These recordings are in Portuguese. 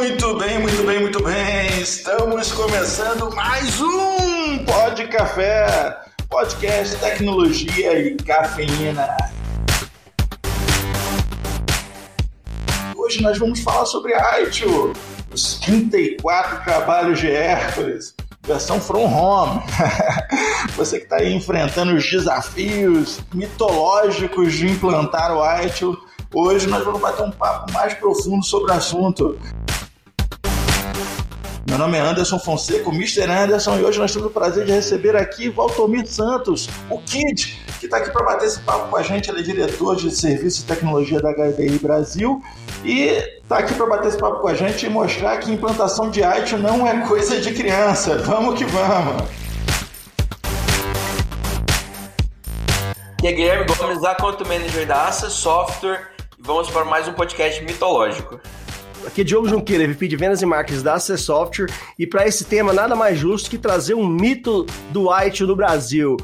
Muito bem, muito bem, muito bem. Estamos começando mais um Pod Café, podcast tecnologia e cafeína. Hoje nós vamos falar sobre ITU, os 34 trabalhos de Hércules, versão from home. Você que está enfrentando os desafios mitológicos de implantar o ITU, hoje nós vamos bater um papo mais profundo sobre o assunto. Meu nome é Anderson Fonseca, o Mr. Anderson, e hoje nós temos o prazer de receber aqui Valtomir Santos, o Kid, que está aqui para bater esse papo com a gente. Ele é diretor de serviço e tecnologia da HDI Brasil e está aqui para bater esse papo com a gente e mostrar que implantação de IT não é coisa de criança. Vamos que vamos! E é Guilherme Gomes, da Conto Manager da Access Software, e vamos para mais um podcast mitológico. Aqui é Diogo Junqueira, VP de Vendas e Marketing da Access Software, e para esse tema nada mais justo que trazer um mito do IT no Brasil.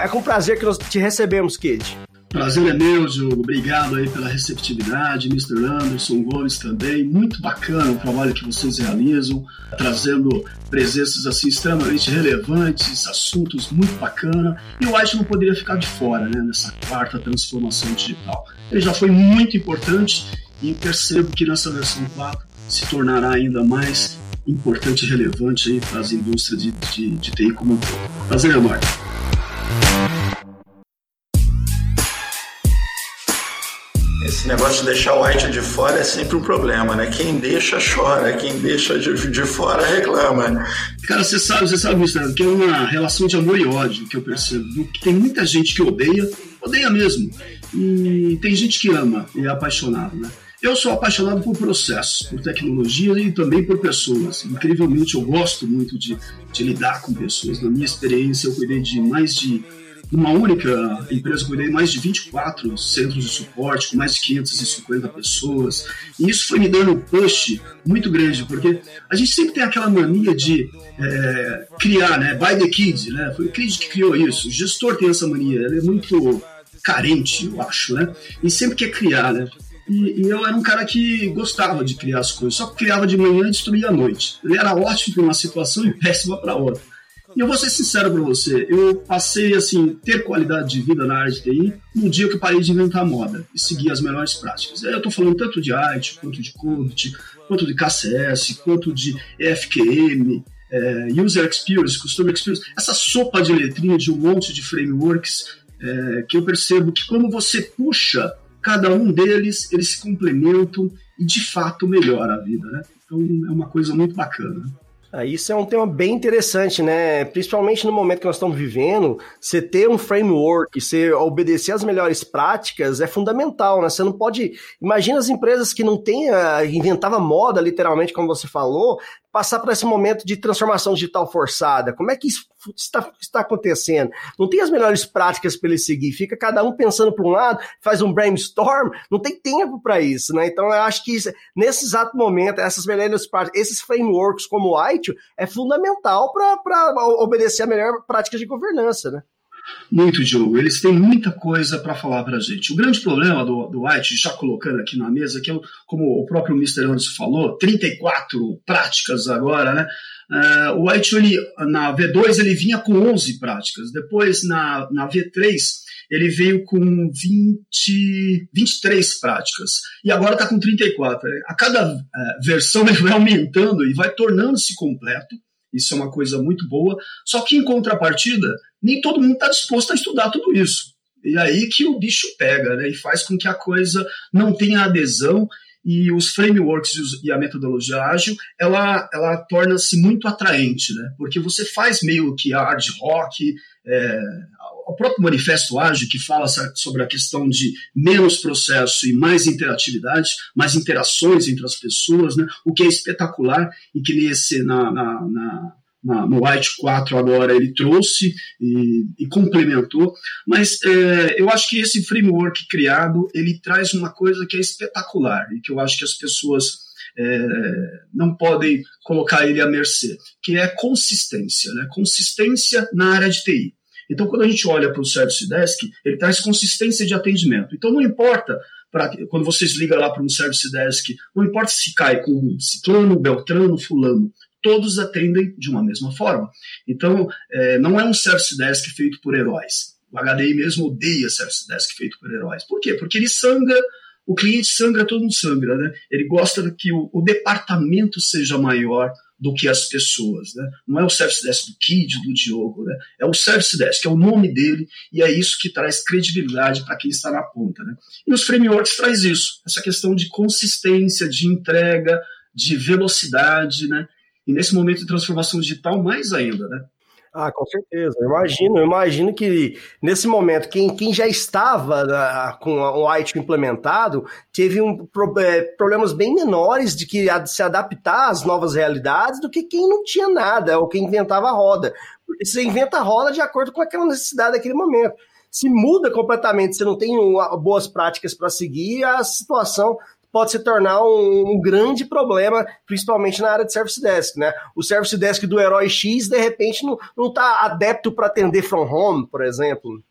É com prazer que nós te recebemos, Kid. Prazer é meu, Diogo. Obrigado aí pela receptividade, Mr. Anderson Gomes também. Muito bacana o trabalho que vocês realizam, trazendo presenças assim extremamente relevantes, assuntos muito bacana. E o IT não poderia ficar de fora, né, nessa quarta transformação digital. Ele já foi muito importante e percebo que nessa versão 4 se tornará ainda mais importante e relevante aí para as indústrias de, de, de TI como um todo. Prazer enorme. Esse negócio de deixar o white de fora é sempre um problema, né? Quem deixa chora, quem deixa de, de fora reclama. Cara, você sabe, você sabe, Gustavo, que é uma relação de amor e ódio que eu percebo. Que tem muita gente que odeia, odeia mesmo. E tem gente que ama e é apaixonado, né? Eu sou apaixonado por processos, por tecnologia e também por pessoas. Incrivelmente, eu gosto muito de, de lidar com pessoas. Na minha experiência, eu cuidei de mais de uma única empresa, cuidei de mais de 24 centros de suporte, com mais de 550 pessoas. E isso foi me dando um push muito grande, porque a gente sempre tem aquela mania de é, criar, né? By the kid, né? Foi o kid que criou isso. O gestor tem essa mania, ele é muito carente, eu acho, né? E sempre quer criar, né? E, eu era um cara que gostava de criar as coisas, só que criava de manhã e destruía à noite. Ele era ótimo para uma situação e péssima para outra. E eu vou ser sincero para você, eu passei assim ter qualidade de vida na área de TI no dia que parei de inventar moda e seguir as melhores práticas. Eu estou falando tanto de arte, quanto de Code, quanto de KCS, quanto de FQM, é, User Experience, Customer Experience, essa sopa de letrinha de um monte de frameworks é, que eu percebo que quando você puxa cada um deles, eles se complementam e de fato melhora a vida, né? Então é uma coisa muito bacana. Ah, isso é um tema bem interessante, né? Principalmente no momento que nós estamos vivendo, você ter um framework, você obedecer às melhores práticas é fundamental, né? Você não pode. Imagina as empresas que não têm, inventava moda, literalmente, como você falou, passar por esse momento de transformação digital forçada? Como é que isso está, está acontecendo? Não tem as melhores práticas para ele seguir, fica cada um pensando para um lado, faz um brainstorm, não tem tempo para isso, né? Então eu acho que isso, nesse exato momento, essas melhores práticas, esses frameworks como o ITIL é fundamental para obedecer a melhor prática de governança, né? Muito, Diogo. Eles têm muita coisa para falar para a gente. O grande problema do, do White, já colocando aqui na mesa, que é, como o próprio Mr. Anderson falou, 34 práticas agora, né? Uh, o White, ele, na V2, ele vinha com 11 práticas. Depois, na, na V3, ele veio com 20, 23 práticas. E agora está com 34. A cada uh, versão ele vai aumentando e vai tornando-se completo. Isso é uma coisa muito boa. Só que, em contrapartida, nem todo mundo está disposto a estudar tudo isso. E aí que o bicho pega, né? E faz com que a coisa não tenha adesão e os frameworks e a metodologia ágil, ela, ela torna-se muito atraente, né? Porque você faz meio que hard rock, é, o próprio manifesto ágil que fala sobre a questão de menos processo e mais interatividade, mais interações entre as pessoas, né? O que é espetacular e que nesse na, na, na na, no White 4 agora ele trouxe e, e complementou, mas é, eu acho que esse framework criado ele traz uma coisa que é espetacular e que eu acho que as pessoas é, não podem colocar ele à mercê, que é consistência, né? consistência na área de TI. Então, quando a gente olha para o Service Desk, ele traz consistência de atendimento. Então, não importa pra, quando vocês ligam lá para um service desk, não importa se cai com ciclano, beltrano, fulano, todos atendem de uma mesma forma. Então, é, não é um service desk feito por heróis. O HDI mesmo odeia service desk feito por heróis. Por quê? Porque ele sangra, o cliente sangra, todo mundo sangra, né? Ele gosta que o, o departamento seja maior do que as pessoas, né? Não é o service desk do Kid, do Diogo, né? É o service desk, é o nome dele e é isso que traz credibilidade para quem está na ponta, né? E os frameworks traz isso, essa questão de consistência, de entrega, de velocidade, né? E nesse momento de transformação digital, mais ainda, né? Ah, com certeza. Eu imagino, eu imagino que nesse momento, quem, quem já estava uh, com o white implementado teve um, pro, é, problemas bem menores de que se adaptar às novas realidades do que quem não tinha nada, ou quem inventava a roda. Porque você inventa a roda de acordo com aquela necessidade daquele momento. Se muda completamente, você não tem boas práticas para seguir, a situação pode se tornar um, um, grande problema, principalmente na área de Service Desk, né? O Service Desk do Herói X, de repente, não está adepto para atender from home, por exemplo.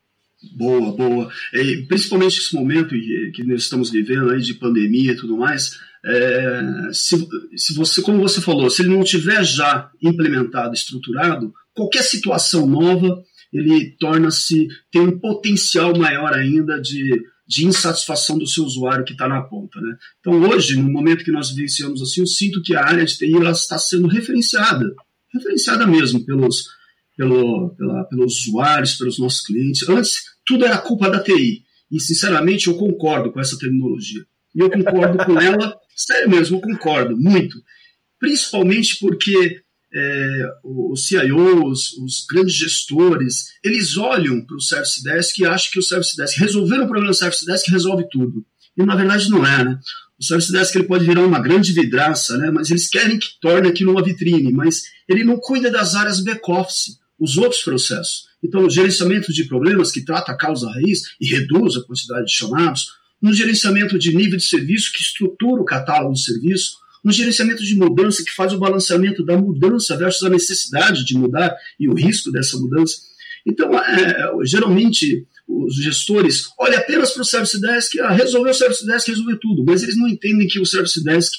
Boa, boa. E, principalmente esse momento que nós estamos vivendo aí de pandemia e tudo mais, é, se, se você, como você falou, se ele não tiver já implementado, estruturado, qualquer situação nova ele torna-se tem um potencial maior ainda de de insatisfação do seu usuário que está na ponta. Né? Então, hoje, no momento que nós vivenciamos assim, eu sinto que a área de TI ela está sendo referenciada, referenciada mesmo pelos, pelo, pela, pelos usuários, pelos nossos clientes. Antes, tudo era culpa da TI. E, sinceramente, eu concordo com essa terminologia. E eu concordo com ela, sério mesmo, eu concordo muito. Principalmente porque é, os CIOs, os grandes gestores, eles olham para o Service Desk e acham que o Service Desk, resolver o problema do Service Desk resolve tudo. E na verdade não é, né? O Service Desk ele pode virar uma grande vidraça, né? mas eles querem que torne aquilo uma vitrine, mas ele não cuida das áreas back-office, os outros processos. Então, o gerenciamento de problemas que trata a causa raiz e reduz a quantidade de chamados, no gerenciamento de nível de serviço que estrutura o catálogo de serviço, um gerenciamento de mudança que faz o balanceamento da mudança versus a necessidade de mudar e o risco dessa mudança. Então, é, geralmente, os gestores olham apenas para o Service Desk, ah, resolver o Service Desk, resolver tudo, mas eles não entendem que o Service Desk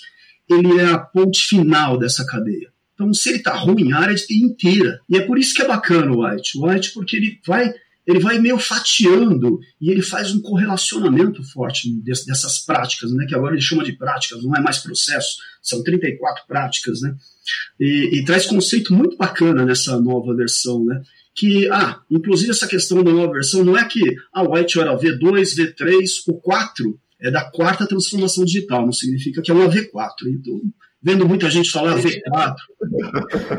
ele é a ponte final dessa cadeia. Então, se ele está ruim, a área de TI inteira. E é por isso que é bacana o White. O White, porque ele vai ele vai meio fatiando e ele faz um correlacionamento forte dessas práticas, né, que agora ele chama de práticas, não é mais processo, são 34 práticas, né, e, e traz conceito muito bacana nessa nova versão, né, que, ah, inclusive essa questão da nova versão não é que a ah, White era V2, V3, o 4 é da quarta transformação digital, não significa que é uma V4, então vendo muita gente falar V4.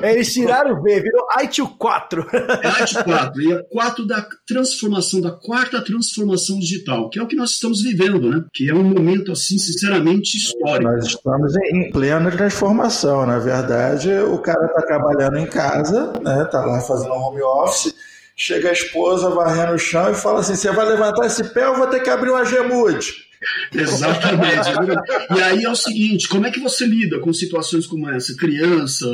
É, eles tiraram o V, virou ITU 4. É ITU 4, e é 4 da transformação, da quarta transformação digital, que é o que nós estamos vivendo, né? Que é um momento, assim, sinceramente histórico. Nós estamos em plena transformação, na verdade, o cara está trabalhando em casa, né? Tá lá fazendo home office, chega a esposa varrendo o chão e fala assim: você vai levantar esse pé ou vou ter que abrir uma gemude? Exatamente. e aí é o seguinte: como é que você lida com situações como essa? Criança,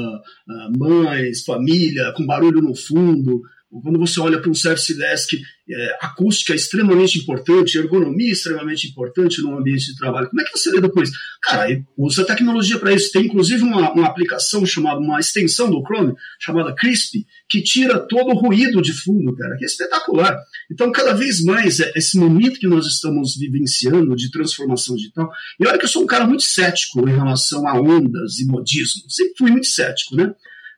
ah, mães, família, com barulho no fundo, quando você olha para um service desk, é, acústica é extremamente importante, ergonomia é extremamente importante no ambiente de trabalho. Como é que você lida com isso? Cara, usa tecnologia para isso. Tem inclusive uma, uma aplicação chamada, uma extensão do Chrome, chamada Crisp, que tira todo o ruído de fundo, cara, que é espetacular. Então, cada vez mais, é, esse momento que nós estamos vivenciando de transformação digital, e olha que eu sou um cara muito cético em relação a ondas e modismo. Sempre fui muito cético, né?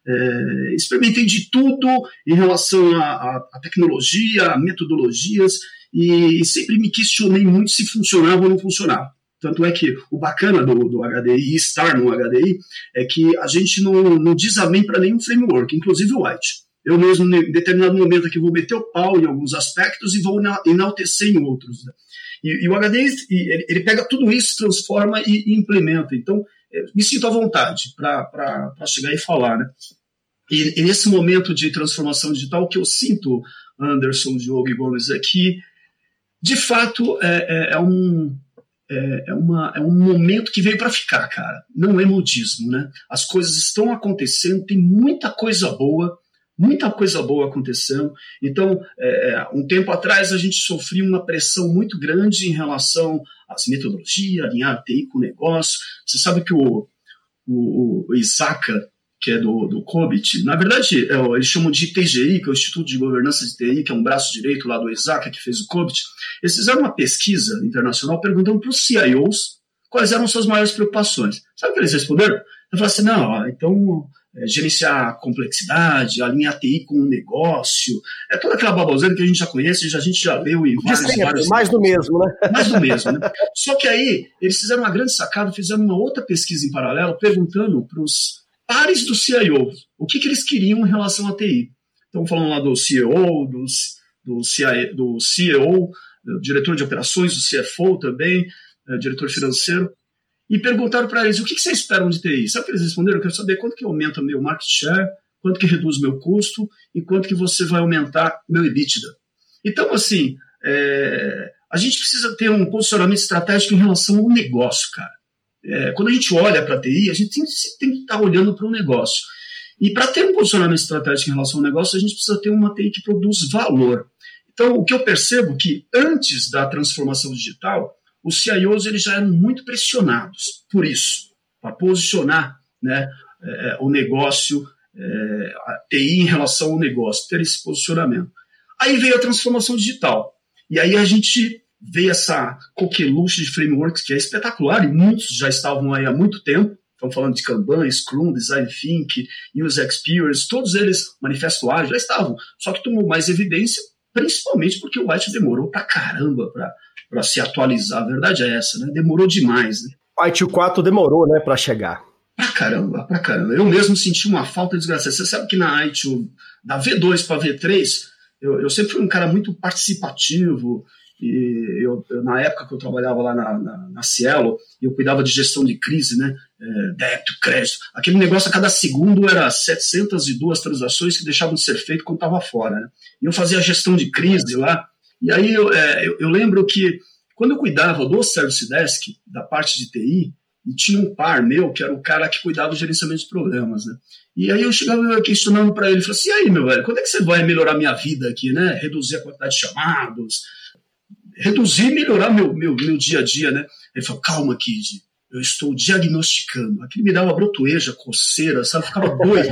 É, experimentei de tudo em relação à tecnologia, a metodologias, e, e, sempre me questionei muito se funcionava ou não funcionava. Tanto é que o bacana do, do HDI, estar no HDI, é que a gente não, não diz amém para nenhum framework, inclusive o White. Eu mesmo, em determinado momento aqui, vou meter o pau em alguns aspectos e vou enaltecer em outros. Né? E, e, o HDI, ele, ele, pega tudo isso, transforma e, e implementa. Então, me sinto à vontade para chegar e falar. Né? E, e, nesse momento de transformação digital, o que eu sinto, Anderson, Diogo e Gomes, é que, de fato, é, é, é um, é, é, uma, é um momento que veio para ficar, cara. Não é modismo, né? As coisas estão acontecendo, tem muita coisa boa, muita coisa boa acontecendo. Então, é, um tempo atrás a gente sofria uma pressão muito grande em relação às metodologias, alinhar a TI com o negócio. Você sabe que o, o, o que é do, do COBIT, na verdade, é, eles chamam de TGI, que é o Instituto de Governança de TI, que é um braço direito lá do Isaka, que fez o COBIT. Eles fizeram uma pesquisa internacional perguntando para os CIOs quais eram suas maiores preocupações. Sabe o que eles responderam? Eu falei assim, não, então é, gerenciar a complexidade, alinhar a TI com o negócio, é toda aquela baboseira que a gente já conhece, a gente já leu em vários, sempre, vários... Mais do mesmo, né? Mais do mesmo, né? Só que aí, eles fizeram uma grande sacada, fizeram uma outra pesquisa em paralelo, perguntando para os pares do CIO o que, que eles queriam em relação à TI. Então, falando lá do CEO, do, do, CIO, do CEO, do diretor de operações, do CFO também, é, diretor financeiro, e perguntaram para eles o que, que, vocês esperam de TI. Sabe o que eles responderam? Eu quero saber quanto que aumenta meu market share, quanto que reduz meu custo e quanto que você vai aumentar meu EBITDA. Então, assim, é, a gente precisa ter um posicionamento estratégico em relação ao negócio, cara. É, quando a gente olha para a TI, a gente tem, tem que estar tá olhando para o negócio. E para ter um posicionamento estratégico em relação ao negócio, a gente precisa ter uma TI que produz valor. Então, o que eu percebo é que antes da transformação digital, os CIOs eles já eram muito pressionados por isso, para posicionar né, é, o negócio, é, a TI em relação ao negócio, ter esse posicionamento. Aí veio a transformação digital. E aí a gente vê essa coqueluche de frameworks que é espetacular, e muitos já estavam aí há muito tempo. Estamos falando de Kanban, Scrum, Design Think, User Experience, todos eles, Manifesto Ágil, já estavam. Só que tomou mais evidência, principalmente porque o White demorou pra caramba para para se atualizar. A verdade é essa, né? Demorou demais, né? O ITU 4 demorou, né, para chegar. Pra caramba, pra caramba. Eu mesmo senti uma falta desgraçada. Você sabe que na ITU, da V2 para V3, eu, eu sempre fui um cara muito participativo, e eu, eu, na época que eu trabalhava lá na, na, na Cielo, eu cuidava de gestão de crise, né? É, débito, crédito. Aquele negócio a cada segundo era 702 transações que deixavam de ser feito quando estava fora. Né? E eu fazia gestão de crise lá. E aí eu, é, eu, eu, lembro que quando eu cuidava do Service Desk, da parte de TI, e tinha um par meu, que era o cara que cuidava do gerenciamento de problemas, né? E aí eu chegava questionando para ele, falei assim, e aí, meu velho, quando é que você vai melhorar minha vida aqui, né? Reduzir a quantidade de chamados, reduzir e melhorar meu, meu, meu dia a dia, né? Ele falou, calma, Kid, eu estou diagnosticando. Aquilo me dava brotoeja, coceira, sabe? Eu ficava doido.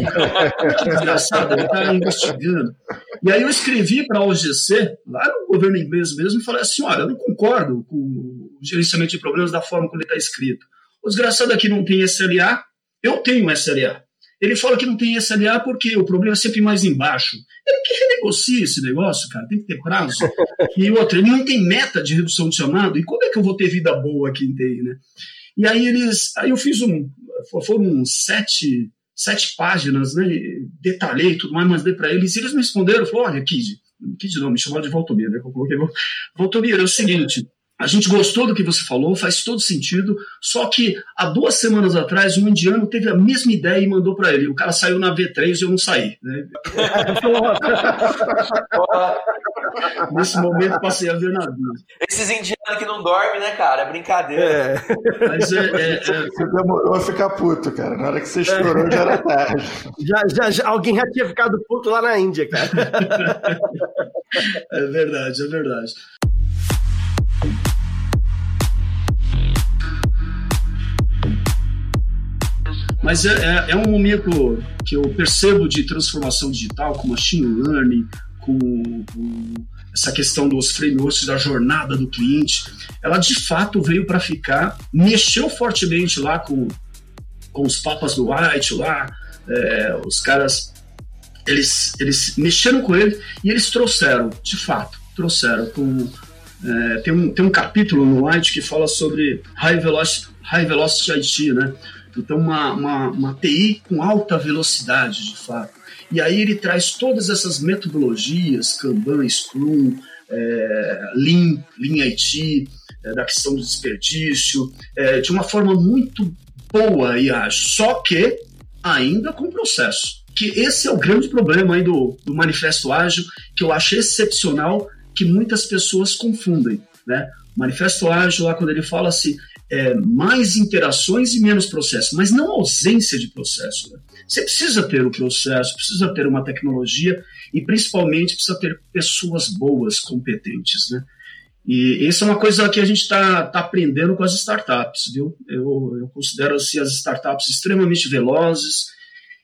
Que desgraçado, ele estava investigando. E aí eu escrevi para a OGC, lá no governo inglês mesmo, e falei assim: olha, eu não concordo com o gerenciamento de problemas da forma como ele está escrito. O desgraçado aqui não tem SLA, eu tenho SLA. Ele fala que não tem SLA porque o problema é sempre mais embaixo. Ele que renegocia esse negócio, cara, tem que ter prazo. E outra, ele não tem meta de redução de chamado, e como é que eu vou ter vida boa aqui em né? E aí eles. Aí eu fiz um. Foram sete, sete páginas, né? Detalhei tudo mais, mandei para eles, e eles me responderam, falaram, olha, Kid, Kid não, me chamaram de Valtomir, né? Eu coloquei Valtomir, é o seguinte. A gente gostou do que você falou, faz todo sentido. Só que há duas semanas atrás, um indiano teve a mesma ideia e mandou para ele. O cara saiu na V3 e eu não saí. Né? Nesse momento passei a ver na vida. Esses indianos que não dormem, né, cara? É brincadeira. É. Mas é, é, é... Você demorou a ficar puto, cara. Na hora que você estourou já era tarde. Já, já, já, alguém já tinha ficado puto lá na Índia, cara. é verdade, é verdade. Mas é, é, é, um momento que eu percebo de transformação digital, com machine learning, essa questão dos frameworks da jornada do cliente. Ela de fato veio para ficar, mexeu fortemente lá com, com os papas do White lá, é, os caras eles, eles mexeram com ele e eles trouxeram, de fato, trouxeram com é, tem, um, tem um capítulo no White que fala sobre High Velocity, high velocity IT, né? Então, uma, uma, uma TI com alta velocidade, de fato. E aí ele traz todas essas metodologias, Kanban, Scrum, é, Lean, Lean IT, é, da questão do desperdício, é, de uma forma muito boa e ágil, só que ainda com processo. Que esse é o grande problema aí do, do Manifesto Ágil, que eu acho excepcional, que muitas pessoas confundem. Né? O Manifesto Ágil, lá quando ele fala assim, é, mais interações e menos processo, mas não ausência de processo. Né? Você precisa ter o processo, precisa ter uma tecnologia e principalmente precisa ter pessoas boas, competentes. Né? E isso é uma coisa que a gente está tá aprendendo com as startups, viu? Eu, eu considero assim, as startups extremamente velozes,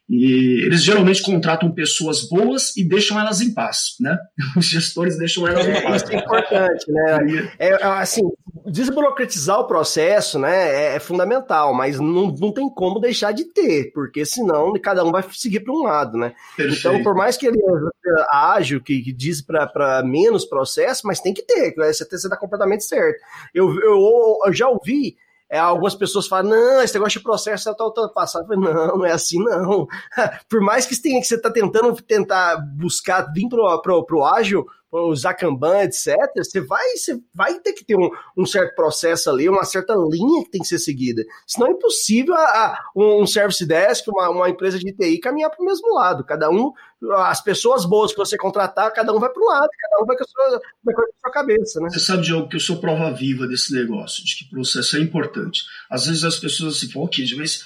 e eles geralmente contratam pessoas boas e deixam elas em paz, né? Os gestores deixam elas em paz. Isso é importante, né? É, é, assim, desburocratizar o processo, né, é, é, fundamental, mas não, não tem como deixar de ter, porque senão cada um vai seguir para um lado, né? Perfeito. Então, por mais que ele seja ágil, que, que diz para menos processo, mas tem que ter, você está completamente certo. Eu, eu, eu já ouvi é, algumas pessoas falam, não, esse negócio de processo está ultrapassado. Falei, não, não é assim, não. Por mais que você, tenha, que você está tentando tentar buscar vir para o ágil, usar Kanban, etc., você vai, você vai ter que ter um, um, certo processo ali, uma certa linha que tem que ser seguida. Senão é impossível a, a um service desk, uma, uma empresa de TI caminhar para o mesmo lado. Cada um, as pessoas boas que você contratar, cada um vai para um lado, cada um vai com a sua, vai com a sua cabeça. Né? Você sabe, Diogo, que eu sou prova viva desse negócio, de que processo é importante. Às vezes as pessoas se falam, ok, mas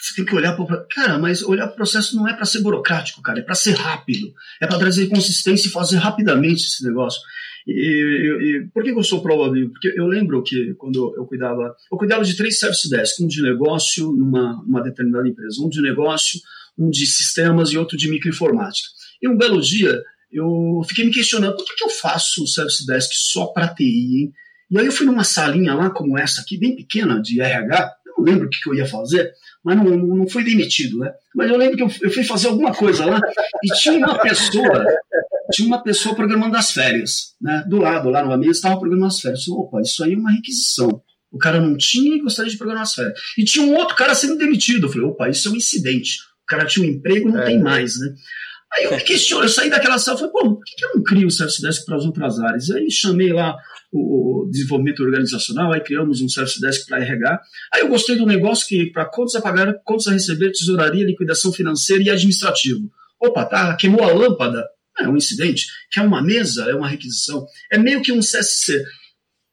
você tem que olhar para. Cara, mas olhar para o processo não é para ser burocrático, cara, é para ser rápido. É para trazer consistência e fazer rapidamente esse negócio. E, e, e por que eu sou provável? Porque eu lembro que quando eu cuidava. Eu cuidava de três service desks: um de negócio numa, numa determinada empresa, um de negócio, um de sistemas e outro de microinformática. E um belo dia eu fiquei me questionando por que, que eu faço o service desk só para TI, hein? E aí eu fui numa salinha lá como essa aqui, bem pequena, de RH, não lembro o que, que eu ia fazer, mas não, não fui demitido, né? Mas eu lembro que eu, eu fui fazer alguma coisa lá e tinha uma pessoa, tinha uma pessoa programando as férias, né? Do lado, lá no mesa, estava programando as férias. Eu, Opa, isso aí é uma requisição. O cara não tinha e gostaria de programar as férias. E tinha um outro cara sendo demitido. Eu falei, opa, isso é um incidente. O cara tinha um emprego e não é. tem mais, né? Aí eu me questiono, eu saí daquela sala e falei, pô, por que eu não crio o Service Desk para as outras áreas? Aí chamei lá o desenvolvimento organizacional, aí criamos um Service Desk para RH. Aí eu gostei do negócio que para contas a pagar, contas a receber, tesouraria, liquidação financeira e administrativo. Opa, tá, queimou a lâmpada? É um incidente. Quer uma mesa? É uma requisição. É meio que um CSC.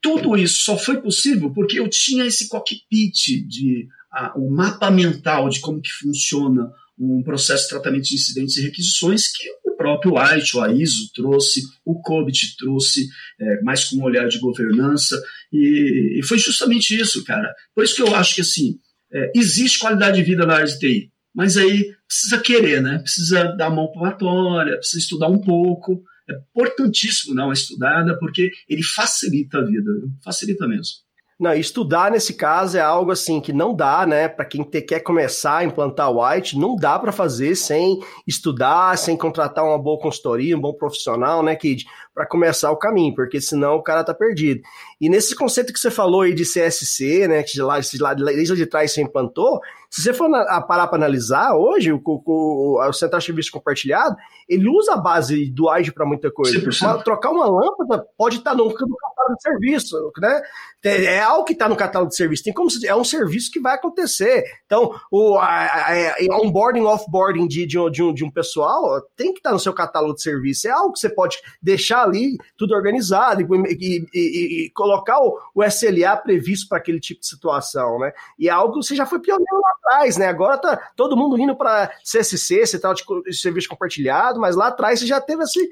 Tudo isso só foi possível porque eu tinha esse cockpit de o um mapa mental de como que funciona um processo de tratamento de incidentes e requisições que próprio White, o AISO trouxe, o COBIT trouxe, é, mais com um olhar de governança, e, e, foi justamente isso, cara. Por isso que eu acho que, assim, é, existe qualidade de vida na área de TI, mas aí precisa querer, né? Precisa dar mão palmatória, precisa estudar um pouco, é importantíssimo dar uma estudada, porque ele facilita a vida, facilita mesmo. Não, estudar nesse caso é algo assim que não dá, né? Para quem te, quer começar a implantar white, não dá para fazer sem estudar, sem contratar uma boa consultoria, um bom profissional, né, Kid? Para começar o caminho, porque senão o cara tá perdido. E nesse conceito que você falou aí de CSC, né, que lá, lá, desde de trás você implantou, se você for na, parar para analisar, hoje o, o, o, Central de Serviço Compartilhado, ele usa a base do AGE para muita coisa. Uma, trocar uma lâmpada pode estar tá no, no catálogo de serviço, né? É, é algo que está no catálogo de serviço. Tem como é um serviço que vai acontecer. Então, o a, a, a onboarding, offboarding de, de, um, de, um, de um pessoal tem que estar tá no seu catálogo de serviço. É algo que você pode deixar ali tudo organizado e, e, e, e colocar o, o SLA previsto para aquele tipo de situação, né? E é algo que você já foi pioneiro lá atrás, né? Agora tá todo mundo indo para CSC, Central de Serviço Compartilhado, mas lá atrás você já teve esse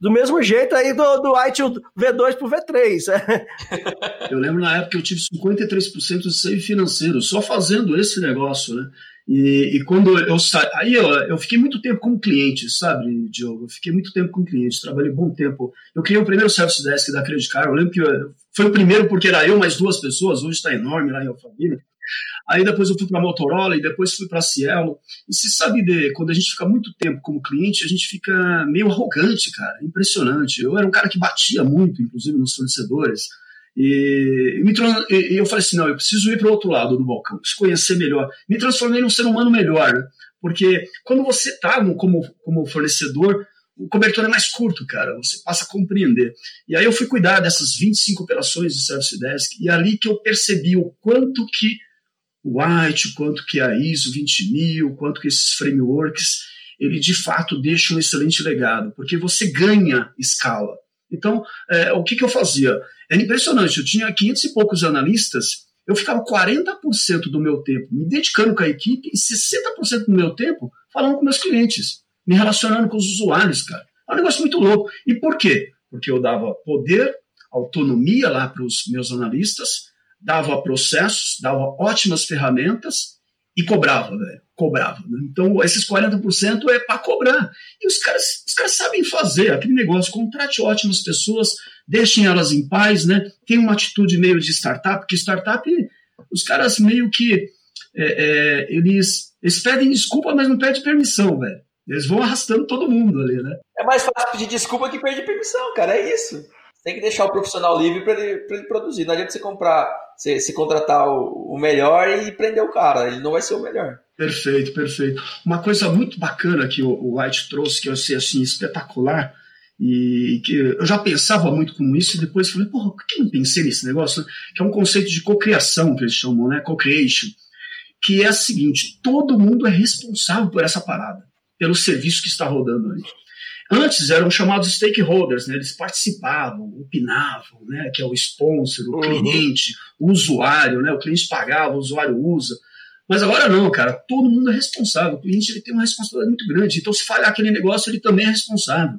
do mesmo jeito aí do, do iTunes V2 pro V3. eu lembro na época que eu tive 53% de save financeiro, só fazendo esse negócio, né? E, e quando eu saí, aí eu, eu fiquei muito tempo como cliente, sabe, Diogo? Eu fiquei muito tempo como cliente, trabalhei bom tempo. Eu criei o primeiro Service Desk da Credit Card, eu lembro que foi o primeiro porque era eu mais duas pessoas, hoje está enorme lá em Alphaville. Aí depois eu fui para Motorola e depois fui para Cielo. E se sabe de quando a gente fica muito tempo como cliente, a gente fica meio arrogante, cara. Impressionante. Eu era um cara que batia muito, inclusive nos fornecedores. E, me, e eu falei assim: não, eu preciso ir para o outro lado do balcão, preciso conhecer melhor. Me transformei num ser humano melhor, porque quando você está como, como fornecedor, o cobertor é mais curto, cara, você passa a compreender. E aí eu fui cuidar dessas 25 operações de Service Desk, e ali que eu percebi o quanto que o White, quanto que a ISO 20000, o quanto que esses frameworks, ele de fato deixa um excelente legado, porque você ganha escala. Então, é, o que, que eu fazia? Era impressionante, eu tinha 500 e poucos analistas eu ficava 40% do meu tempo me dedicando com a equipe e 60% do meu tempo falando com meus clientes, me relacionando com os usuários, cara. É um negócio muito louco. E por quê? Porque eu dava poder, autonomia lá para os meus analistas, dava processos, dava ótimas ferramentas e cobrava, velho. Cobrava. Né? Então, esses 40% é para cobrar. E os caras, os caras sabem fazer aquele negócio. Contrate ótimas pessoas, deixem elas em paz, né? Tem uma atitude meio de startup, porque startup, os caras meio que. É, é, eles, eles pedem desculpa, mas não pedem permissão, velho. Eles vão arrastando todo mundo ali, né? É mais fácil pedir desculpa que pedir permissão, cara. É isso. Tem que deixar o profissional livre para ele, ele produzir. Não adianta você comprar, você contratar o, o, melhor e prender o cara. Ele não vai ser o melhor. Perfeito, perfeito. Uma coisa muito bacana que o, White trouxe, que eu achei assim, espetacular, e que eu já pensava muito com isso, e depois falei, porra, por que não pensei nesse negócio? Que é um conceito de cocriação, que eles chamam, né? Co-creation. Que é o seguinte: todo mundo é responsável por essa parada, pelo serviço que está rodando ali. Antes eram chamados stakeholders, né? eles participavam, opinavam, né? que é o sponsor, o uhum. cliente, o usuário, né? o cliente pagava, o usuário usa. Mas agora não, cara, todo mundo é responsável. O cliente ele tem uma responsabilidade muito grande. Então, se falhar aquele negócio, ele também é responsável.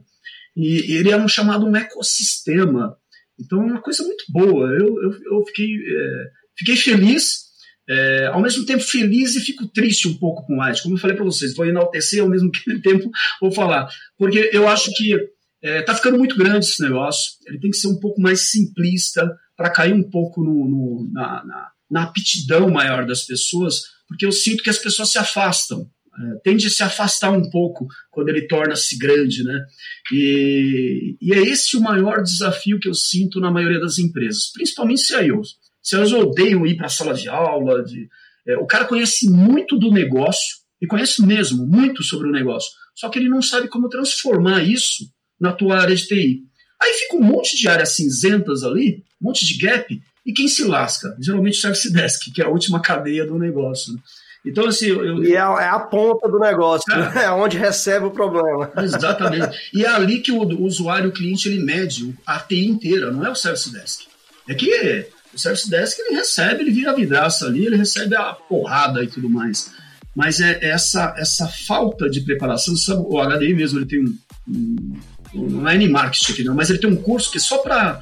E ele é um chamado um ecossistema. Então, é uma coisa muito boa. Eu, eu, eu fiquei, é, fiquei feliz é, ao mesmo tempo feliz e fico triste um pouco com o White. Como eu falei para vocês, vou enaltecer ao mesmo tempo vou falar. Porque eu acho que está é, tá ficando muito grande esse negócio. Ele tem que ser um pouco mais simplista para cair um pouco no, no, na, na, na, aptidão maior das pessoas, porque eu sinto que as pessoas se afastam. É, tende a se afastar um pouco quando ele torna-se grande, né? E, e é esse o maior desafio que eu sinto na maioria das empresas, principalmente CIOs elas odeiam ir para a sala de aula. De, é, o cara conhece muito do negócio, e conhece mesmo muito sobre o negócio, só que ele não sabe como transformar isso na tua área de TI. Aí fica um monte de áreas cinzentas ali, um monte de gap, e quem se lasca? Geralmente o Service Desk, que é a última cadeia do negócio. Né? Então, assim. Eu, e é a, é a, ponta do negócio, é. É onde recebe o problema. Exatamente. E é ali que o, o usuário, o cliente, ele mede a TI inteira, não é o Service Desk. É que o Service Desk ele recebe, ele vira vidraça ali, ele recebe a porrada e tudo mais. Mas é essa, essa falta de preparação, sabe, o HDI mesmo, ele tem um, um não é N-Marketing aqui não, mas ele tem um curso que é só para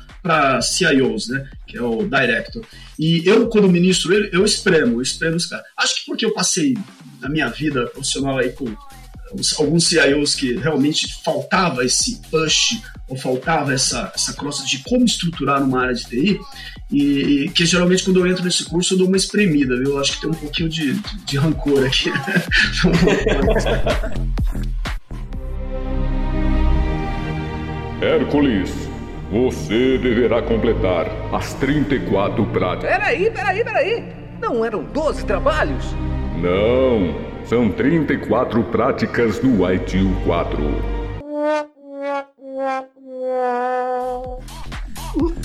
CIOs, né, que é o Director. E eu, quando ministro ele, eu espremo, eu espremo os caras. Acho que porque eu passei a minha vida profissional aí com alguns CIOs que realmente faltava esse push ou faltava essa, essa crosta de como estruturar uma área de TI, e, que geralmente quando eu entro nesse curso eu dou uma espremida, viu? Eu acho que tem um pouquinho de, de, de rancor aqui. Hércules, você deverá completar as 34 práticas. Peraí, peraí, peraí! Não eram 12 trabalhos? Não, são 34 práticas no ITU 4.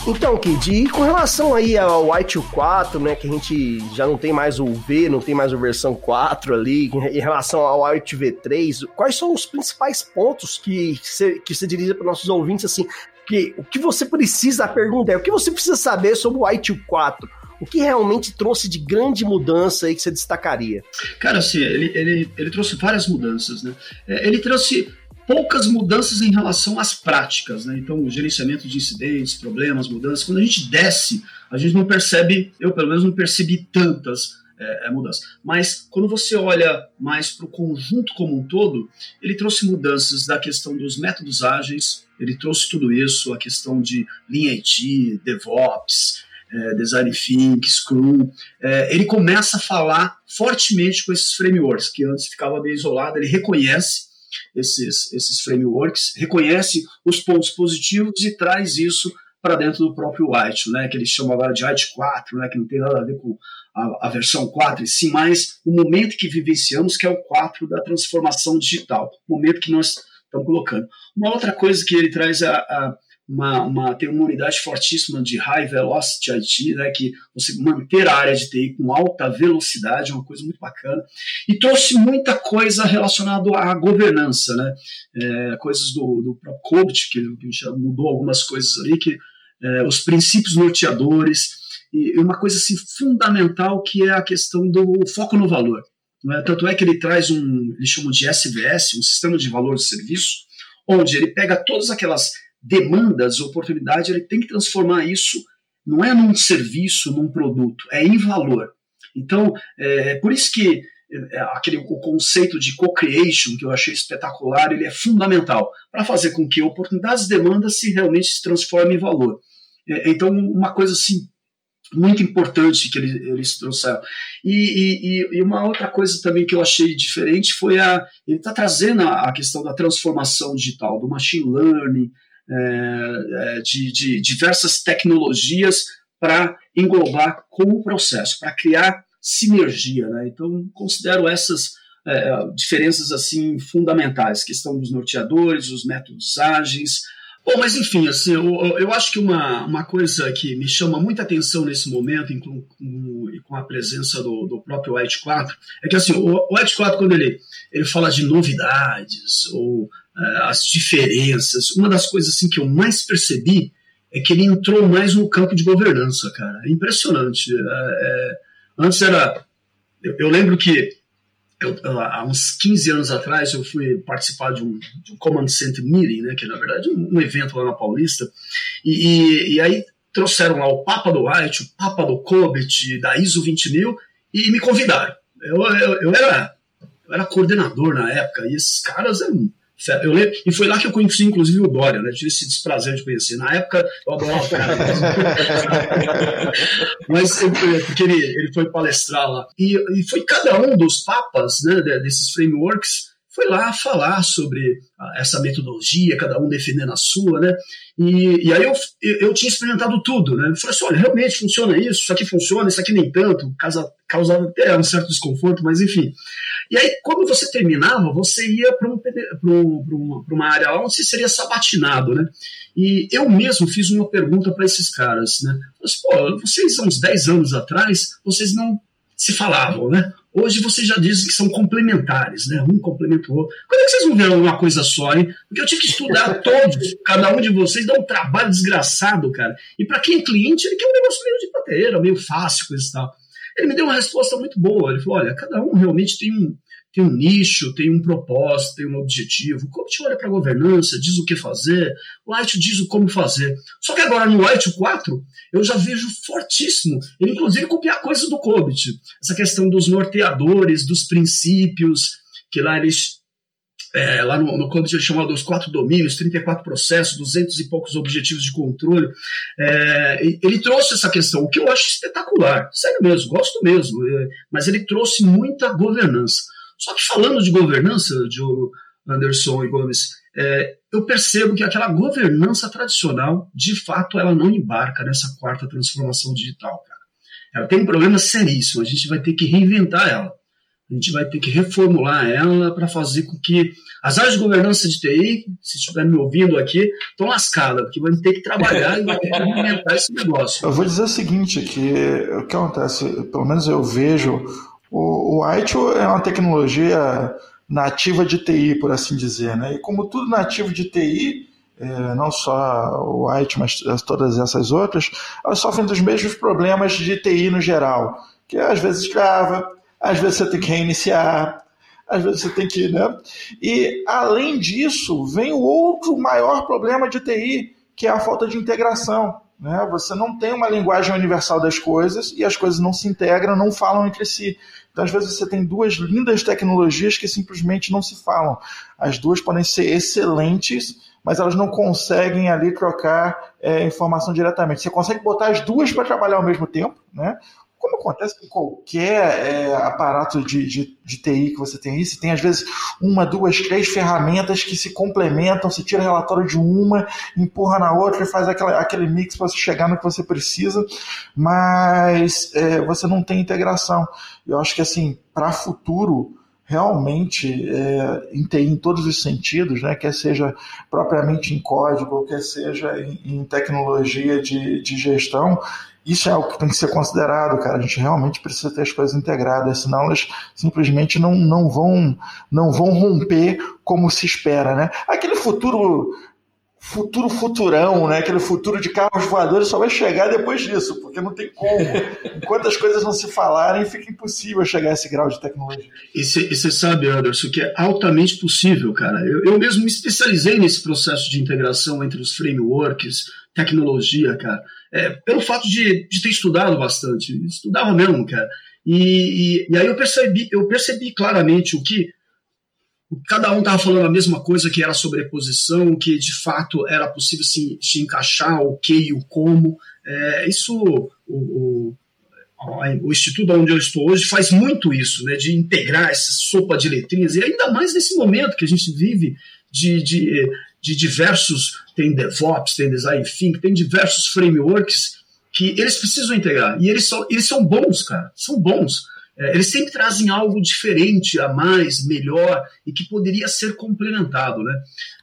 Então, Kid, e com relação aí ao White 4, né, que a gente já não tem mais o V, não tem mais a versão 4 ali, em relação ao White V3, quais são os principais pontos que você que dirige para nossos ouvintes, assim, que o que você precisa, a pergunta é, o que você precisa saber sobre o White 4? O que realmente trouxe de grande mudança aí que você destacaria? Cara, assim, ele, ele, ele trouxe várias mudanças, né? É, ele trouxe poucas mudanças em relação às práticas, né? Então, o gerenciamento de incidentes, problemas, mudanças. Quando a gente desce, a gente não percebe, eu pelo menos não percebi tantas é, é mudanças. Mas quando você olha mais para o conjunto como um todo, ele trouxe mudanças da questão dos métodos ágeis, ele trouxe tudo isso, a questão de Lean IT, DevOps, é, Design Think, Scrum. É, ele começa a falar fortemente com esses frameworks, que antes ficava meio isolado, ele reconhece esses, esses frameworks, reconhece os pontos positivos e traz isso para dentro do próprio White, né, que eles chamam agora de White 4, né, que não tem nada a ver com a, a, versão 4 e sim mais o momento que vivenciamos, que é o 4 da transformação digital, o momento que nós estamos colocando. Uma outra coisa que ele traz é a, a uma, uma, tem uma unidade fortíssima de High Velocity IT, né, que você manter a área de TI com alta velocidade é uma coisa muito bacana. E trouxe muita coisa relacionada à governança, né, é, coisas do, do próprio Code, que, que já mudou algumas coisas ali, que é, os princípios norteadores, e uma coisa assim, fundamental que é a questão do foco no valor. É? Tanto é que ele traz um, eles chamam de SVS, um sistema de valor de serviço, onde ele pega todas aquelas demandas, oportunidades, ele tem que transformar isso, não é num serviço, num produto, é em valor. Então, é, por isso que é, aquele, o conceito de co-creation, que eu achei espetacular, ele é fundamental para fazer com que oportunidades e demandas se realmente se transformem em valor. É, então, uma coisa assim muito importante que eles, eles trouxeram. E, e, e, uma outra coisa também que eu achei diferente foi a. Ele está trazendo a, a, questão da transformação digital, do machine learning, é, é, de, de diversas tecnologias para englobar como o processo, para criar sinergia. Né? Então, considero essas é, diferenças assim fundamentais, questão dos norteadores, os métodos ágeis, Bom, mas enfim, assim, eu, eu acho que uma, uma coisa que me chama muita atenção nesse momento, com, com, com a presença do, do próprio White 4, é que assim, o, o White 4, quando ele, ele fala de novidades ou uh, as diferenças, uma das coisas assim, que eu mais percebi é que ele entrou mais no campo de governança, cara. É impressionante. É, é, antes era. Eu, eu lembro que eu, há uns 15 anos atrás eu fui participar de um, de um Command Center Meeting, né, que é na verdade um, um evento lá na Paulista, e, e, e, aí trouxeram lá o Papa do White, o Papa do COBIT, da ISO 20000, e me convidaram. Eu, eu, eu, era, eu era coordenador na época, e esses caras eram eu lembro, e foi lá que eu conheci, inclusive, o Dória, né? Tive esse desprazer de conhecer. Na época, eu o cara. Mas porque ele, ele foi palestrar lá. E, e foi cada um dos papas né, desses frameworks foi lá falar sobre essa metodologia, cada um defendendo a sua, né? E, e aí eu, eu tinha experimentado tudo, né? Eu falei assim, olha, realmente funciona isso, isso aqui funciona, isso aqui nem tanto, causa, causava até um certo desconforto, mas enfim. E aí, quando você terminava, você ia para um, um, uma área onde você seria sabatinado, né? E eu mesmo fiz uma pergunta para esses caras, né? Mas, pô, vocês há uns 10 anos atrás, vocês não se falavam, né? Hoje vocês já dizem que são complementares, né? Um complementa o outro. Quando é que vocês vão ver uma coisa só, hein? Porque eu tive que estudar todos, cada um de vocês dá um trabalho desgraçado, cara. E para quem é cliente, ele quer um negócio meio de pateira, meio fácil, coisa e tal. Ele me deu uma resposta muito boa. Ele falou: olha, cada um realmente tem um, tem um nicho, tem um propósito, tem um objetivo. O coach olha para a governança, diz o que fazer, o White diz o como fazer. Só que agora no White 4, eu já vejo fortíssimo, ele inclusive copiar coisas do COBIT. Essa questão dos norteadores, dos princípios, que lá eles é, lá no, no ele chamava dos quatro domínios, 34 processos, 200 e poucos objetivos de controle. É, ele trouxe essa questão, o que eu acho espetacular, sério mesmo, gosto mesmo, é, mas ele trouxe muita governança. Só que falando de governança, Diogo, Anderson e Gomes, é, eu percebo que aquela governança tradicional, de fato, ela não embarca nessa quarta transformação digital, cara. Ela tem um problema seríssimo, a gente vai ter que reinventar ela. A gente vai ter que reformular ela para fazer com que as áreas de governança de TI, se estiver me ouvindo aqui, estão lascadas, porque vão ter que trabalhar e vai ter que reinventar esse negócio. Eu vou dizer o seguinte, que o que acontece, pelo menos eu vejo o, o é uma tecnologia nativa de TI, por assim dizer, né? E como tudo nativo de TI, é, não só o ITIL, mas todas essas outras, elas sofrem dos mesmos problemas de TI no geral, que às vezes trava, às vezes você tem que reiniciar, às vezes você tem que, né? E além disso, vem o outro maior problema de TI, que é a falta de integração. Né? Você não tem uma linguagem universal das coisas e as coisas não se integram, não falam entre si. Então, às vezes, você tem duas lindas tecnologias que simplesmente não se falam. As duas podem ser excelentes, mas elas não conseguem ali trocar é, informação diretamente. Você consegue botar as duas para trabalhar ao mesmo tempo, né? Como acontece com qualquer é, aparato de, de, de, TI que você tem aí, você tem às vezes uma, duas, três ferramentas que se complementam, você tira relatório de uma, empurra na outra e faz aquela, aquele mix para você chegar no que você precisa, mas é, você não tem integração. Eu acho que assim, para futuro, realmente é, em TI em todos os sentidos, né, quer seja propriamente em código, quer seja em, em tecnologia de, de gestão, isso é algo que tem que ser considerado, cara. A gente realmente precisa ter as coisas integradas, senão elas simplesmente não, não, vão, não vão romper como se espera, né? Aquele futuro futuro futurão, né? Aquele futuro de carros voadores só vai chegar depois disso, porque não tem como. Enquanto as coisas não se falarem, fica impossível chegar a esse grau de tecnologia. E você sabe, Anderson, que é altamente possível, cara. Eu, eu mesmo me especializei nesse processo de integração entre os frameworks, tecnologia, cara. É, pelo fato de, de ter estudado bastante. Estudava mesmo, cara. E, e, e aí eu percebi, eu percebi claramente o que cada um estava falando a mesma coisa, que era sobreposição, que de fato era possível se, se encaixar o que e o como. É, isso, o, o, o, Instituto onde eu estou hoje faz muito isso, né, de integrar essa sopa de letrinhas, e ainda mais nesse momento que a gente vive de, de, de diversos, tem DevOps, tem Design Think, tem diversos frameworks que eles precisam integrar, e eles são, eles são bons, cara, são bons. É, eles sempre trazem algo diferente, a mais, melhor e que poderia ser complementado, né?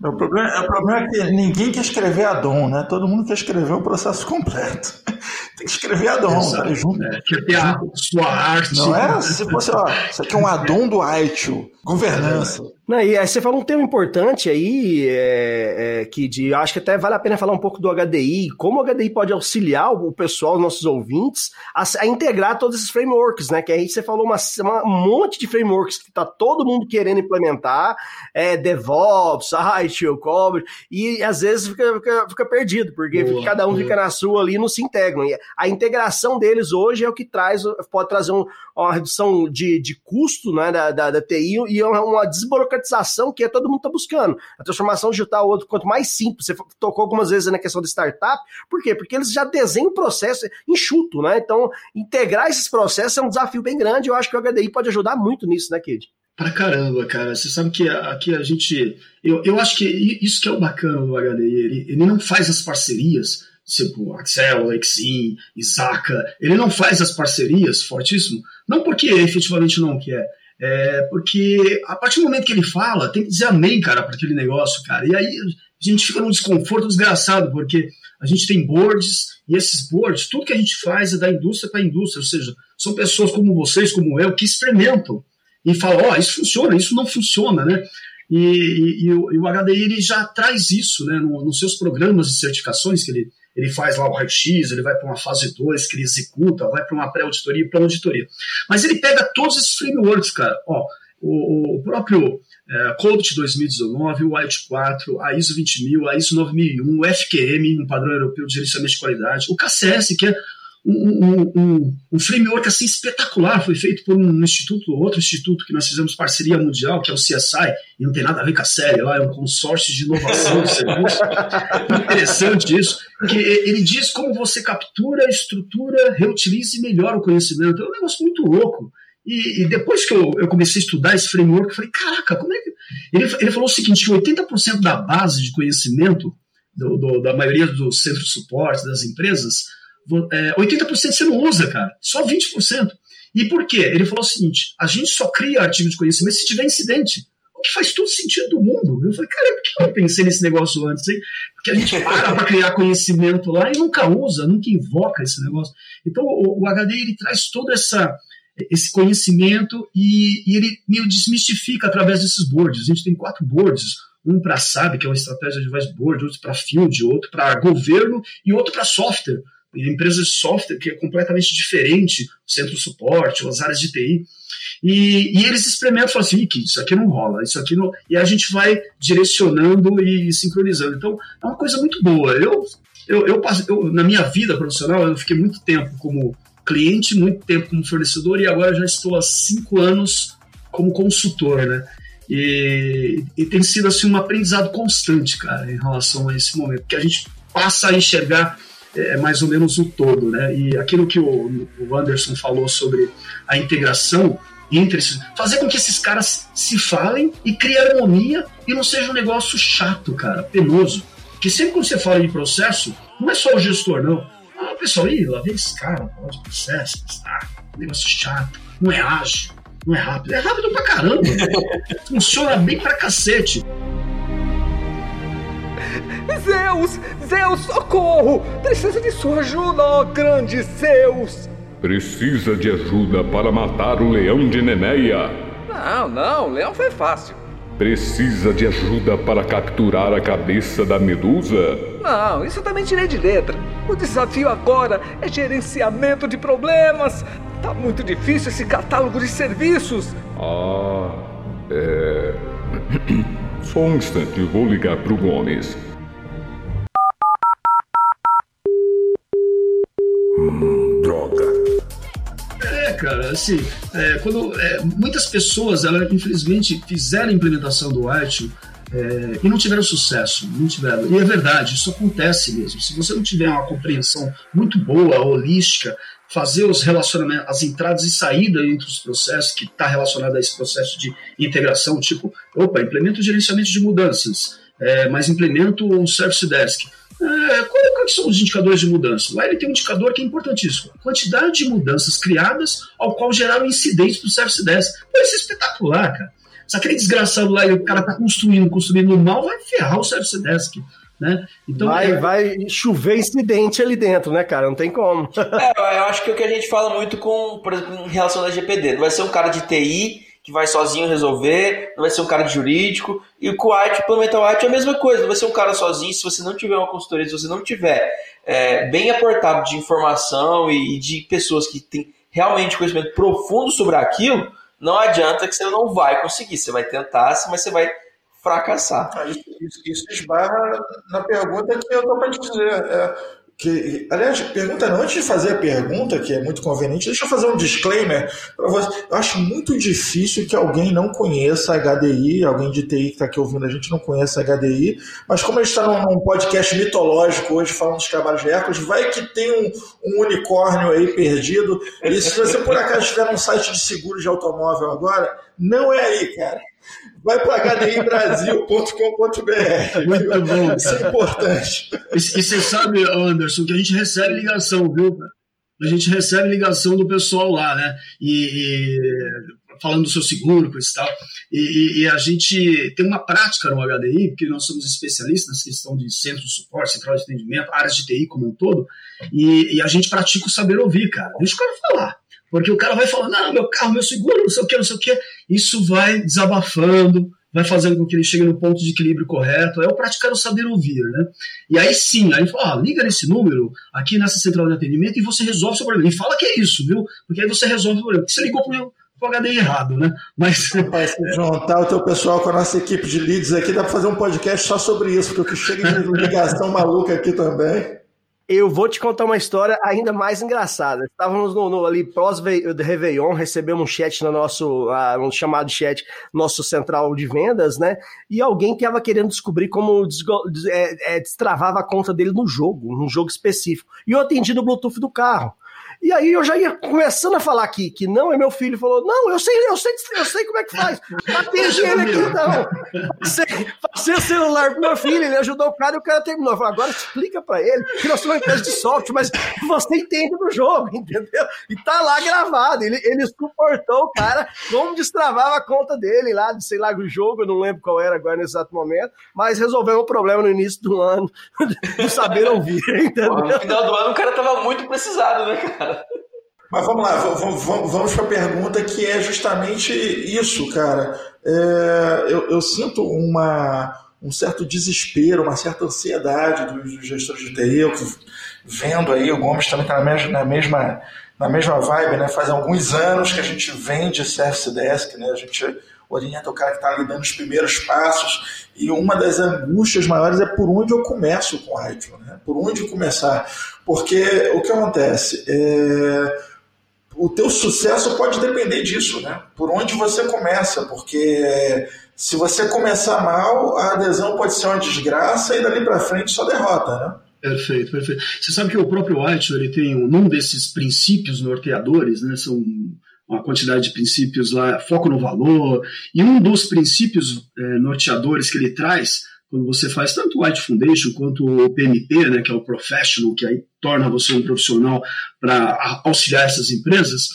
O problema, o problema é que ninguém quer escrever Adon, né? Todo mundo quer escrever o processo completo. Tem que escrever Adon, Exato, junto. É, quer ter a sua arte. Não é? Se fosse, ó, isso aqui é um Adon do ITIL, governança. É. Não, e aí você falou um tema importante aí, é, é, que de, acho que até vale a pena falar um pouco do HDI, como o HDI pode auxiliar o pessoal, os nossos ouvintes, a, a integrar todos esses frameworks, né? Que aí você falou uma, uma, um monte de frameworks que tá todo mundo querendo implementar, é, DevOps, ITIL, Cobre, e às vezes fica, fica, fica perdido, porque boa, cada um boa. fica na sua ali e não se integram. E a integração deles hoje é o que traz, pode trazer um, uma redução de, de custo né, da, da, da TI e uma desburocratização que é todo mundo está buscando. A transformação digital, outro, quanto mais simples, você tocou algumas vezes na questão de startup, por quê? Porque eles já desenham o processo enxuto, né? Então, integrar esses processos é um desafio bem grande, eu acho que o HDI pode ajudar muito nisso, né, Kid? Pra caramba, cara. Você sabe que aqui a gente. Eu, eu acho que isso que é o bacana do HDI. Ele, ele não faz as parcerias, tipo Axel, Lexin, Isaka. Ele não faz as parcerias, fortíssimo. Não porque efetivamente não quer, é, porque a partir do momento que ele fala, tem que dizer amém, cara, para aquele negócio, cara. E aí a gente fica num desconforto desgraçado, porque a gente tem boards, e esses boards, tudo que a gente faz é da indústria para a indústria, ou seja, são pessoas como vocês, como eu, que experimentam e falam: ó, oh, isso funciona, isso não funciona, né? E, e, e, o, e o HDI ele já traz isso né, no, nos seus programas de certificações que ele, ele faz lá o raio-x, ele vai para uma fase 2 que ele executa, vai para uma pré-auditoria e para auditoria. Mas ele pega todos esses frameworks, cara. Ó, o, o próprio é, COBIT 2019, o White 4, a ISO 20000, a ISO 9001, o FQM, um padrão europeu de gerenciamento de qualidade, o KCS, que é um, um, um, framework assim espetacular, foi feito por um instituto, outro instituto que nós fizemos parceria mundial, que é o CSI, e não tem nada a ver com a série, lá é um consórcio de inovação de serviço. Interessante isso, que ele diz como você captura, estrutura, reutiliza e melhora o conhecimento. É um negócio muito louco. E, e depois que eu, eu, comecei a estudar esse framework, eu falei, caraca, como é que. Ele, ele falou o seguinte: que 80% da base de conhecimento do, do, da maioria dos centros de suporte das empresas é, 80% você não usa, cara. Só 20%. E por quê? Ele falou o seguinte: a gente só cria artigo de conhecimento se tiver incidente. O que faz todo sentido do mundo. Eu falei, cara, por que eu pensei nesse negócio antes? Hein? Porque a gente para para criar conhecimento lá e nunca usa, nunca invoca esse negócio. Então o, o HD ele traz todo essa, esse conhecimento e, e ele meio desmistifica através desses boards. A gente tem quatro boards, um para SAB, que é uma estratégia de advice board, outro para field, outro para governo e outro para software empresas de software que é completamente diferente, centro de suporte, as áreas de TI. E, e eles experimentam falam assim, isso aqui não rola, isso aqui não. E a gente vai direcionando e sincronizando. Então, é uma coisa muito boa. Eu, eu, eu, eu na minha vida profissional, eu fiquei muito tempo como cliente, muito tempo como fornecedor, e agora já estou há cinco anos como consultor, né? E, e tem sido assim um aprendizado constante, cara, em relação a esse momento, que a gente passa a enxergar é, mais ou menos o todo, né? E aquilo que o, o Anderson falou sobre a integração entre esses, fazer com que esses caras se falem e criem harmonia e não seja um negócio chato, cara, penoso. Que sempre quando você fala de processo, não é só o gestor, não. Ah, pessoal, ih, lá vem esse cara, falar de processo, ah, negócio chato, não é ágil, não é rápido. É rápido pra caramba, funciona bem pra cacete. Zeus! Zeus, socorro! Preciso de sua ajuda, ó grande Zeus! Precisa de ajuda para matar o leão de Nemeia? Não, não, o leão foi fácil. Precisa de ajuda para capturar a cabeça da medusa? Não, isso também tirei de letra. O desafio agora é gerenciamento de problemas. Tá muito difícil esse catálogo de serviços. Ah, é. Só um instante, vou ligar pro Gomes. Cara, assim, é, quando é, muitas pessoas, ela infelizmente fizeram a implementação do Artio é, e não tiveram sucesso, não tiveram. E é verdade, isso acontece mesmo. Se você não tiver uma compreensão muito boa, holística, fazer os relacionamentos, as entradas e saídas entre os processos que está relacionado a esse processo de integração, tipo, opa, implemento gerenciamento de mudanças, é, mas implemento um service desk. É, quais são os indicadores de mudança? Lá ele tem um indicador que é importantíssimo: a quantidade de mudanças criadas ao qual geraram incidentes para o service desk. Pô, isso é espetacular, cara. Se aquele desgraçado lá e o cara tá construindo, construindo mal, vai ferrar o service desk. Né? Então, vai, é... vai chover incidente ali dentro, né, cara? Não tem como. é, eu acho que é o que a gente fala muito com, por exemplo, em relação à GPD. Não vai ser um cara de TI que vai sozinho resolver, não vai ser um cara de jurídico. E com o IT, implementar o IT é a mesma coisa, não vai ser um cara sozinho. Se você não tiver uma consultoria, se você não tiver é, bem aportado de informação e, e de pessoas que têm realmente conhecimento profundo sobre aquilo, não adianta que você não vai conseguir. Você vai tentar, mas você vai fracassar. Ah, isso, isso, isso, esbarra na pergunta que eu estou para te dizer. É, que, aliás, pergunta não, antes de fazer a pergunta, que é muito conveniente, deixa eu fazer um disclaimer para você. Eu acho muito difícil que alguém não conheça a HDI, alguém de TI que está aqui ouvindo a gente não conheça a HDI, mas como a gente está num, num, podcast mitológico hoje falando dos trabalhos de Hércules, vai que tem um, um unicórnio aí perdido. E se você por acaso estiver num site de seguro de automóvel agora, não é aí, cara vai para hdibrasil.com.br. Muito bom. Isso é importante. E, e você sabe, Anderson, que a gente recebe ligação, viu? A gente recebe ligação do pessoal lá, né? E, e falando do seu seguro, coisa e tal. E, e, a gente tem uma prática no HDI, porque nós somos especialistas na questão de centro de suporte, central de atendimento, áreas de TI como um todo, e, e a gente pratica o saber ouvir, cara. Deixa o cara falar. Porque o cara vai falando, não, meu carro, meu seguro, não sei o que, não sei o que. Isso vai desabafando, vai fazendo com que ele chegue no ponto de equilíbrio correto. É o praticar o saber ouvir, né? E aí sim, aí fala, ah, liga nesse número aqui nessa central de atendimento e você resolve o seu problema. E fala que é isso, viu? Porque aí você resolve o problema. Porque você ligou pro pro HD errado, né? Mas. Rapaz, se juntar o teu pessoal com a nossa equipe de leads aqui, dá pra fazer um podcast só sobre isso, porque o que chega de ligação maluca aqui também. Eu vou te contar uma história ainda mais engraçada. Estávamos no, no ali pós Réveillon, recebemos um chat no nosso, uh, um chamado chat, nosso central de vendas, né? E alguém estava querendo descobrir como é, é, destravava a conta dele no jogo, num jogo específico. E eu atendi no Bluetooth do carro. E aí eu já ia começando a falar aqui que não é meu filho. Falou: Não, eu sei, eu sei, eu sei como é que faz. Atende ele aqui então. Passei o celular pro meu filho, ele ajudou o cara e o cara terminou. Eu falei, agora explica pra ele que nós somos uma empresa de software, mas você entende do jogo, entendeu? E tá lá gravado. Ele, ele suportou o cara como destravava a conta dele lá, de sei lá, do jogo, eu não lembro qual era agora nesse exato momento, mas resolveu o problema no início do ano do saber ouvir, entendeu? No final do ano o cara tava muito precisado, né, cara? Mas vamos lá, vamos, vamos para a pergunta que é justamente isso, cara. É, eu, eu, sinto uma, um certo desespero, uma certa ansiedade dos, gestores de TI, eu, vendo aí, o Gomes também está na mesma, na, mesma, na mesma vibe, né? Faz alguns anos que a gente vende Service Desk, né? A gente orienta o cara que está ali dando os primeiros passos. E uma das angústias maiores é por onde eu começo com o ITIL, né? Por onde começar. Porque o que acontece? É, o teu sucesso pode depender disso, né? Por onde você começa, porque se você começar mal, a adesão pode ser uma desgraça e dali para frente só derrota, né? Perfeito, perfeito. Você sabe que o próprio White ele tem um, um desses princípios norteadores, né? São uma quantidade de princípios lá, foco no valor, e um dos princípios é, norteadores que ele traz, quando você faz tanto o White Foundation quanto o PMP, né, que é o Professional, que aí torna você um profissional para auxiliar essas empresas,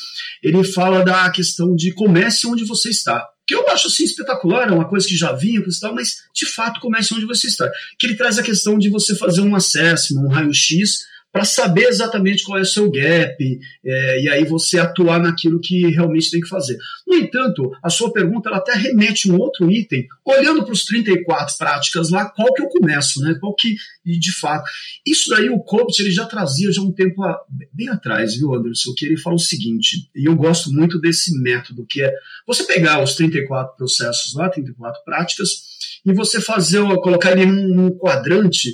ele fala da questão de comece onde você está. Que eu acho assim espetacular, é uma coisa que já vinha, mas de fato comece onde você está. Que ele traz a questão de você fazer um acesso, um raio-x, para saber exatamente qual é o seu gap é, e aí você atuar naquilo que realmente tem que fazer. No entanto, a sua pergunta ela até remete um outro item, olhando para os 34 práticas lá, qual que eu começo, né? Qual que, de fato. Isso daí o Coach ele já trazia já um tempo a, bem atrás, viu, Anderson? Que ele fala o seguinte, e eu gosto muito desse método, que é você pegar os 34 processos lá, 34 práticas, e você fazer, colocar ele num quadrante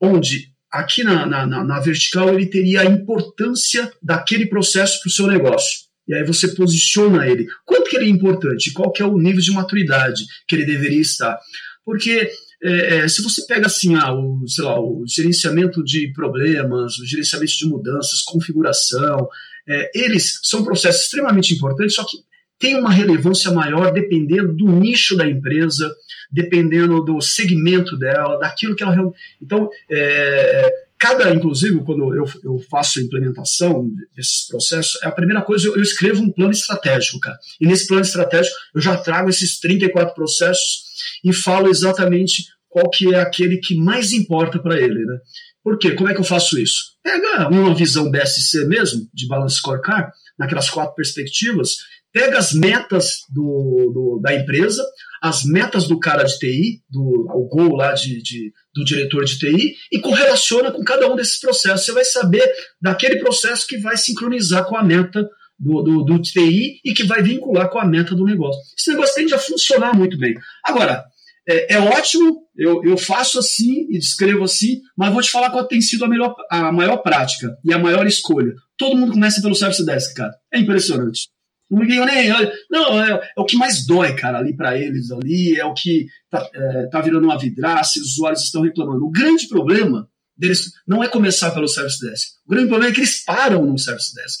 onde aqui na, na, na, vertical ele teria a importância daquele processo para o seu negócio. E aí você posiciona ele. Quanto que ele é importante? Qual que é o nível de maturidade que ele deveria estar? Porque é, é, se você pega assim, ah, o, sei lá, o gerenciamento de problemas, o gerenciamento de mudanças, configuração, é, eles são processos extremamente importantes, só que tem uma relevância maior dependendo do nicho da empresa, dependendo do segmento dela, daquilo que ela. Então, é, cada, inclusive, quando eu, eu faço a implementação desses processos, é a primeira coisa, eu, eu escrevo um plano estratégico, cara. E nesse plano estratégico, eu já trago esses 34 processos e falo exatamente qual que é aquele que mais importa para ele, né? Por quê? Como é que eu faço isso? Pega uma visão BSC mesmo, de Balance Scorecard, naquelas quatro perspectivas, pega as metas do, do, da empresa, as metas do cara de TI, do, o gol lá de, de, do diretor de TI, e correlaciona com cada um desses processos. Você vai saber daquele processo que vai sincronizar com a meta do, do, do TI e que vai vincular com a meta do negócio. Esse negócio tende a funcionar muito bem. Agora, é, é, ótimo, eu, eu faço assim e descrevo assim, mas vou te falar qual tem sido a, melhor, a maior prática e a maior escolha. Todo mundo começa pelo Service Desk, cara. É impressionante. Ninguém nem. Não, é, é, o que mais dói, cara, ali para eles ali, é o que tá, é, tá virando uma vidraça os usuários estão reclamando. O grande problema deles não é começar pelo Service Desk. O grande problema é que eles param no Service Desk.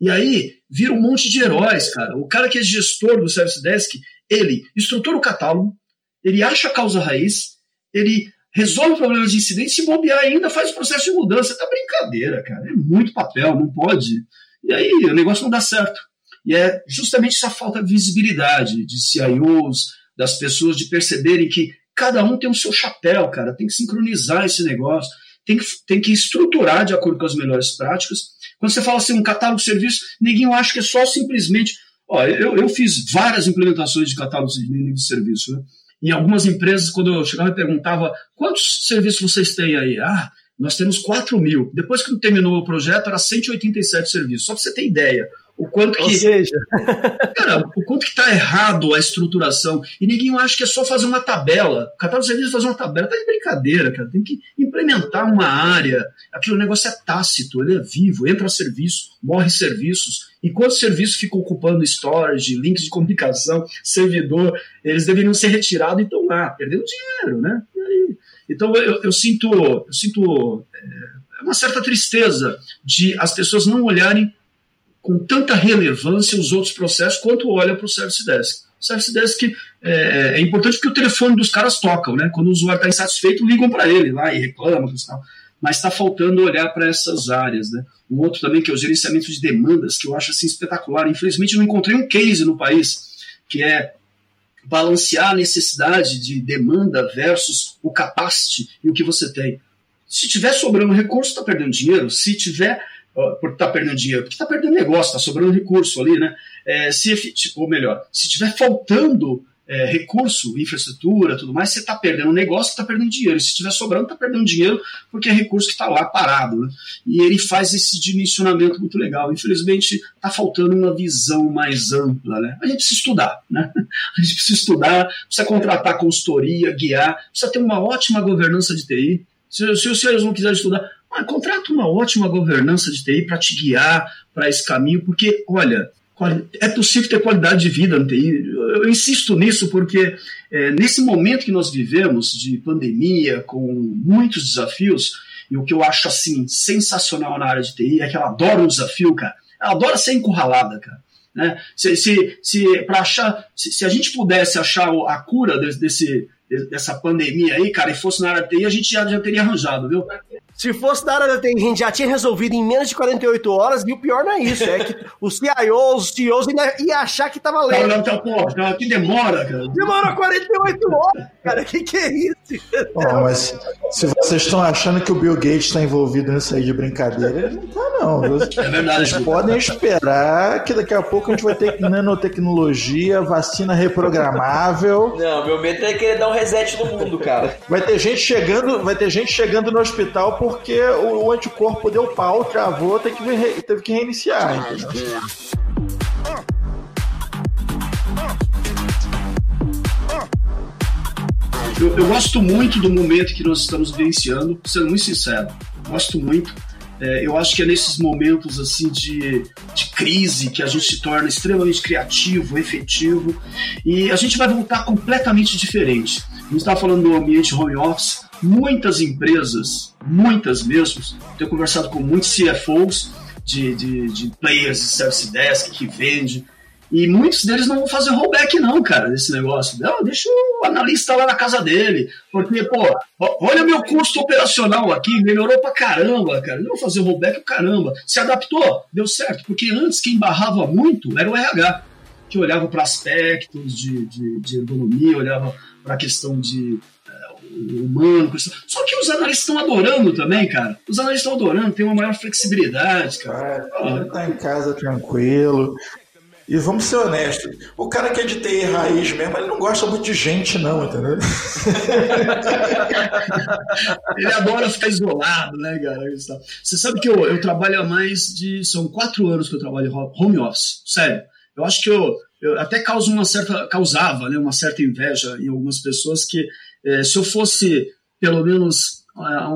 E aí vira um monte de heróis, cara. O cara que é gestor do Service Desk, ele estrutura o catálogo, ele acha a causa raiz, ele resolve problemas de incidente, se bobear ainda faz o processo de mudança. Tá brincadeira, cara. É muito papel, não pode. E aí o negócio não dá certo. E é justamente essa falta de visibilidade de CIOs, das pessoas, de perceberem que cada um tem o seu chapéu, cara, tem que sincronizar esse negócio, tem que, tem que estruturar de acordo com as melhores práticas. Quando você fala assim, um catálogo de serviço, ninguém acha que é só simplesmente. Ó, eu, eu fiz várias implementações de catálogos de nível de serviço. Né? Em algumas empresas, quando eu chegava e perguntava quantos serviços vocês têm aí? Ah, nós temos 4 mil. Depois que terminou o projeto, era 187 serviços. Só para você ter ideia o quanto Ou que. seja, cara, o quanto que está errado a estruturação. E ninguém acha que é só fazer uma tabela. O catálogo de serviços fazer uma tabela. Tá de brincadeira, cara. Tem que implementar uma área. Aquele negócio é tácito, ele é vivo, entra serviço, morre serviços. E quantos serviços ficam ocupando storage, links de comunicação, servidor, eles deveriam ser retirados e estão lá, perdendo dinheiro, né? Então eu, eu sinto, eu sinto é, uma certa tristeza de as pessoas não olharem com tanta relevância os outros processos quanto olha para o Service Desk. O Service Desk é, é, importante porque o telefone dos caras tocam, né? Quando o usuário está insatisfeito, ligam para ele lá e reclamam, mas está faltando olhar para essas áreas, né? Um outro também que é o gerenciamento de demandas, que eu acho assim espetacular. Infelizmente, não encontrei um case no país que é balancear a necessidade de demanda versus o capacity e o que você tem. Se tiver sobrando recurso, está perdendo dinheiro. Se tiver por estar tá perdendo dinheiro, porque está perdendo negócio, está sobrando recurso ali, né? É, se, ou melhor, se estiver faltando é, recurso, infraestrutura, tudo mais, você está perdendo negócio, está perdendo dinheiro. Se estiver sobrando, está perdendo dinheiro porque é recurso que está lá parado. Né? E ele faz esse dimensionamento muito legal. Infelizmente, está faltando uma visão mais ampla. Né? A gente precisa estudar. Né? A gente precisa estudar, precisa contratar consultoria, guiar, precisa ter uma ótima governança de TI. Se, se os senhores não quiserem estudar, ah, contrata uma ótima governança de TI para te guiar para esse caminho, porque, olha, é possível ter qualidade de vida no TI. Eu, insisto nisso porque é, nesse momento que nós vivemos de pandemia, com muitos desafios, e o que eu acho assim sensacional na área de TI é que ela adora um desafio, cara. Ela adora ser encurralada, cara. Né? Se, se, se, achar, se, se, a gente pudesse achar a cura desse, desse, dessa pandemia aí, cara, e fosse na área de TI, a gente já, já teria arranjado, viu? Se fosse da área da TI, a gente já tinha resolvido em menos de 48 horas, e o pior não é isso, é que os CIOs, os CEOs ainda iam achar que tava lento. Não, não, tá, pô, que demora, cara. Demora 48 horas, cara, que que é isso? Bom, mas Se vocês estão achando que o Bill Gates está envolvido nisso aí de brincadeira, ele não está, não. É verdade. Vocês podem esperar que daqui a pouco a gente vai ter nanotecnologia, vacina reprogramável. Não, meu medo é querer dar um reset no mundo, cara. Vai ter gente chegando, vai ter gente chegando no hospital porque o, o anticorpo deu pau, travou, teve que, teve que reiniciar. Entendeu? Eu, eu, gosto muito do momento que nós estamos vivenciando, sendo muito sincero. Gosto muito. É, eu acho que é nesses momentos assim de, de crise que a gente se torna extremamente criativo, efetivo e a gente vai voltar completamente diferente. A gente estava falando do ambiente home office, muitas empresas, muitas mesmo, tenho conversado com muitos CFOs de, de, de players de service desk que vende, e muitos deles não vão fazer rollback, não, cara, desse negócio. Não, deixa o analista lá na casa dele. Porque, pô, olha meu custo operacional aqui, melhorou pra caramba, cara. Não vou fazer rollback, caramba. Se adaptou, deu certo. Porque antes quem barrava muito era o RH, que olhava para aspectos de, de, de ergonomia, olhava para a questão de humano. Só que os analistas estão adorando também, cara. Os analistas estão adorando, tem uma maior flexibilidade, cara. É, tá em casa tranquilo. E vamos ser honestos, o cara que é de TI raiz mesmo, ele não gosta muito de gente, não, entendeu? ele adora ficar isolado, né, cara? Você sabe que eu, eu trabalho há mais de. São quatro anos que eu trabalho home office, sério. Eu acho que eu, eu até causo uma certa. causava né, uma certa inveja em algumas pessoas que é, se eu fosse pelo menos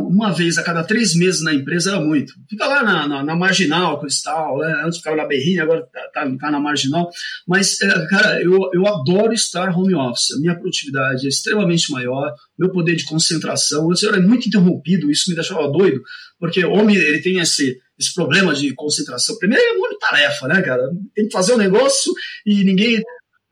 uma vez a cada três meses na empresa era muito. Fica lá na, na, na marginal, cristal, né? antes ficava na berrinha, agora tá, tá, tá, na marginal. Mas, é, cara, eu, eu adoro estar home office. A minha produtividade é extremamente maior, meu poder de concentração. Eu era muito interrompido, isso me deixava doido, porque o homem ele tem esse, esse problema de concentração. Primeiro é muito tarefa, né, cara? Tem que fazer um negócio e ninguém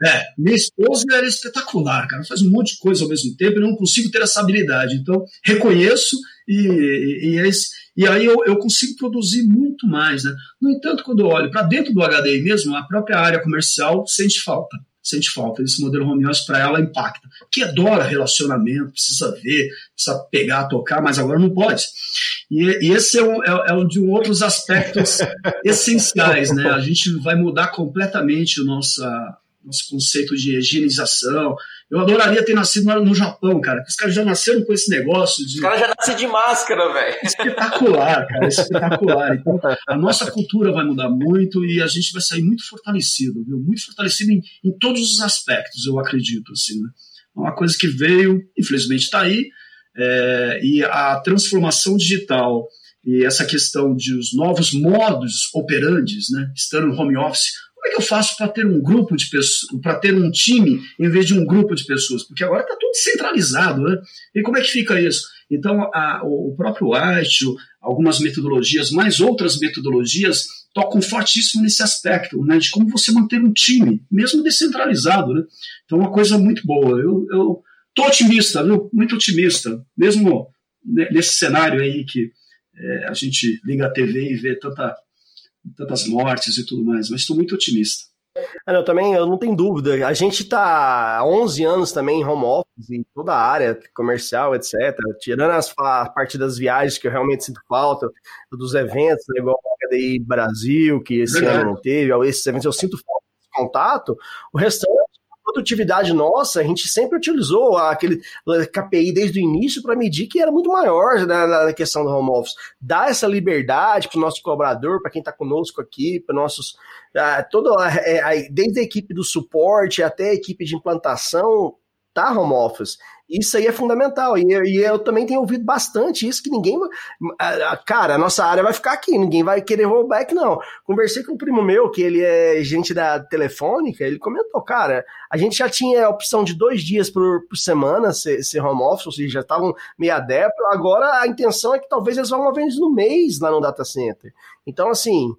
é, minha esposa era espetacular, cara. Faz um monte de coisa ao mesmo tempo e não consigo ter essa habilidade. Então, reconheço e, e, e, é e aí eu, eu, consigo produzir muito mais. Né? No entanto, quando eu olho para dentro do HDI mesmo, a própria área comercial sente falta. Sente falta. Esse modelo home office para ela impacta. Que adora relacionamento, precisa ver, precisa pegar, tocar, mas agora não pode. E, esse é um, é, é um de outros aspectos essenciais. Né? A gente vai mudar completamente nossa nosso conceito de higienização. Eu adoraria ter nascido no Japão, cara. Os caras já nasceram com esse negócio de. Os caras já nascem de máscara, velho. Espetacular, cara, espetacular. Então, a nossa cultura vai mudar muito e a gente vai sair muito fortalecido, viu? Muito fortalecido em, em todos os aspectos, eu acredito, assim, né? É uma coisa que veio, infelizmente está aí, é, e a transformação digital e essa questão de os novos modos operantes, né, estando no home office, é que eu faço para ter um grupo de pessoas, para ter um time em vez de um grupo de pessoas? Porque agora está tudo centralizado, né? E como é que fica isso? Então, a, o próprio White, algumas metodologias, mais outras metodologias, tocam fortíssimo nesse aspecto, né? De como você manter um time, mesmo descentralizado, né? Então, é uma coisa muito boa. Eu, eu otimista, viu? Muito otimista, mesmo nesse cenário aí que é, a gente liga a TV e vê tanta tantas mortes e tudo mais, mas estou muito otimista. Ah, não, também eu não tenho dúvida. A gente está há 11 anos também em home office, em toda a área comercial, etc. Tirando as, a parte das viagens que eu realmente sinto falta, dos eventos, né, igual o HDI Brasil, que esse Verdade. ano não teve, esses eventos eu sinto falta desse contato. O restante produtividade nossa, a gente sempre utilizou aquele KPI desde o início para medir que era muito maior na, na, questão do home office. Dar essa liberdade para o nosso cobrador, para quem está conosco aqui, para nossos. Uh, todo, uh, desde a equipe do suporte até a equipe de implantação, tá home office. Isso aí é fundamental. E, e, eu também tenho ouvido bastante isso, que ninguém. Cara, a nossa área vai ficar aqui, ninguém vai querer rollback, não. Conversei com um primo meu, que ele é gente da telefônica, ele comentou, cara, a gente já tinha a opção de dois dias por, por semana ser, ser home office, ou seja, já estavam meio adeptos. Agora a intenção é que talvez eles vão uma vez no mês lá no data center. Então, assim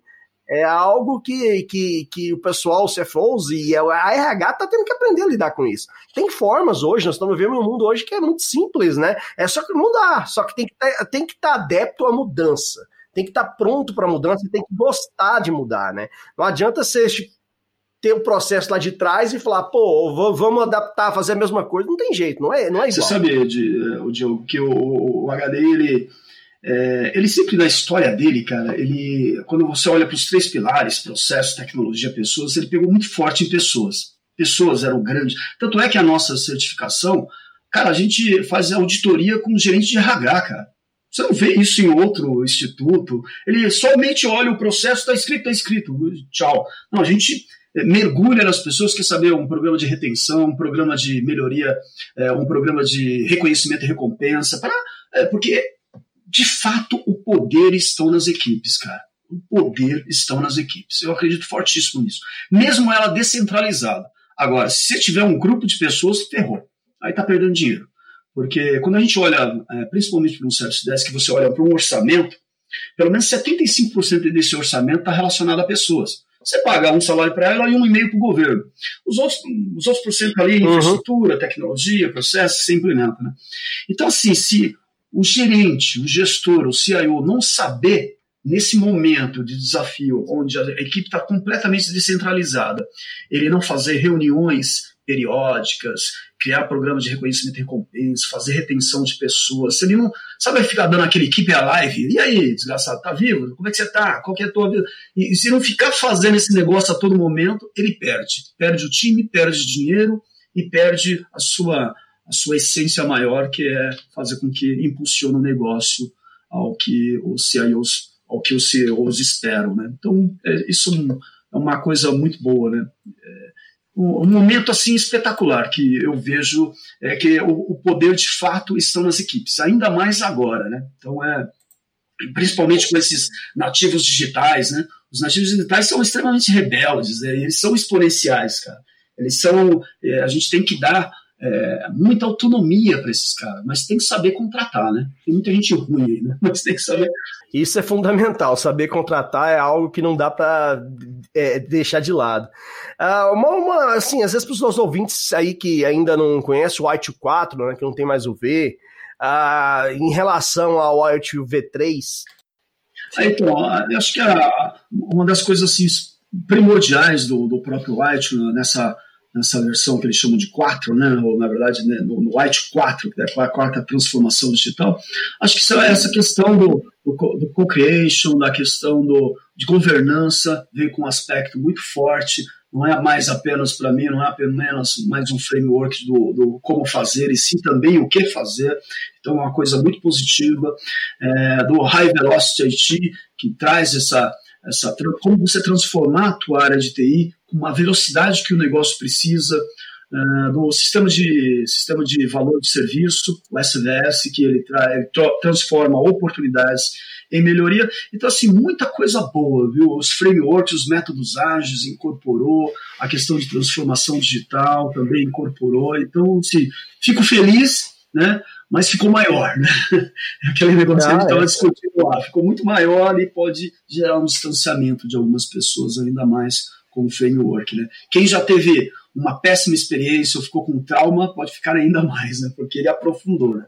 é algo que, que, que o pessoal, os CFOs e a RH tá tendo que aprender a lidar com isso. Tem formas hoje, nós estamos vivendo um mundo hoje que é muito simples, né? É só que mudar, só que tem que tá, tem que estar tá adepto à mudança. Tem que estar tá pronto para mudança, tem que gostar de mudar, né? Não adianta ser ter o processo lá de trás e falar, pô, vamos adaptar, fazer a mesma coisa. Não tem jeito, não é, não é igual. Você sabe, o Diogo, que o, o HDI, ele, é, ele sempre na história dele, cara, ele quando você olha para os três pilares, processo, tecnologia, pessoas, ele pegou muito forte em pessoas. Pessoas eram grandes. Tanto é que a nossa certificação, cara, a gente faz auditoria com gerente de RH, cara. Você não vê isso em outro instituto. Ele somente olha o processo, está escrito, está escrito, tchau. Não, a gente mergulha nas pessoas, quer saber um programa de retenção, um programa de melhoria, é, um programa de reconhecimento e recompensa, para, é, porque de fato o poder estão nas equipes, cara. O poder estão nas equipes. Eu acredito fortíssimo nisso. Mesmo ela descentralizada. Agora, se tiver um grupo de pessoas, ferrou. Aí tá perdendo dinheiro. Porque quando a gente olha, é, principalmente para um Service Desk, que você olha para um orçamento, pelo menos 75% desse orçamento está relacionado a pessoas. Você paga um salário para ela e um e-mail para o governo. Os outros, os outros por cento ali, uhum. infraestrutura, tecnologia, processo, você implementa. Né? Então, assim, se o gerente, o gestor, o CIO não saber, nesse momento de desafio, onde a equipe está completamente descentralizada, ele não fazer reuniões periódicas, criar programas de reconhecimento e recompensa, fazer retenção de pessoas. Se ele não sabe ficar dando aquele keep alive, e aí, desgraçado, tá vivo? Como é que você tá? Qual que é a tua vida? E, e se não ficar fazendo esse negócio a todo momento, ele perde. Perde o time, perde dinheiro e perde a sua, a sua essência maior, que é fazer com que impulsione o negócio ao que os CIOs, ao que os CEOs esperam, né? Então, é, isso é uma coisa muito boa, né? É, um momento assim espetacular que eu vejo é que o, o, poder de fato estão nas equipes, ainda mais agora, né? Então é principalmente com esses nativos digitais, né? Os nativos digitais são extremamente rebeldes, né? eles são exponenciais, cara. Eles são, é, a gente tem que dar é, muita autonomia para esses caras, mas tem que saber contratar, né? Tem muita gente ruim aí, né? Mas tem que saber. Isso é fundamental, saber contratar é algo que não dá para é, deixar de lado. Uh, uma, uma, assim, às vezes para os nossos ouvintes aí que ainda não conhecem o ITU 4, né, que não tem mais o V, uh, em relação ao ITU V3. então, eu acho que a, uma das coisas assim, primordiais do, do próprio White nessa nessa versão que eles chamam de 4, né, ou na verdade né, no, no White 4, que é a quarta transformação digital, acho que é essa questão do, do, co-creation, da questão do, de governança, veio com um aspecto muito forte, não é mais apenas para mim, não é apenas mais um framework do, do, como fazer, e sim também o que fazer. Então é uma coisa muito positiva. É, do High Velocity IT, que traz essa, essa como você transformar a tua área de TI com uma velocidade que o negócio precisa, uh, do sistema de, sistema de valor de serviço, o SVS, que ele transforma oportunidades em melhoria. Então, assim, muita coisa boa, viu? Os frameworks, os métodos ágeis incorporou, a questão de transformação digital também incorporou. Então, assim, fico feliz, né? Mas ficou maior, né? Aquele negócio ah, que a gente estava é. discutindo lá, ficou muito maior e pode gerar um distanciamento de algumas pessoas ainda mais com o framework, né? Quem já teve uma péssima experiência ou ficou com trauma, pode ficar ainda mais, né? Porque ele aprofundou, né?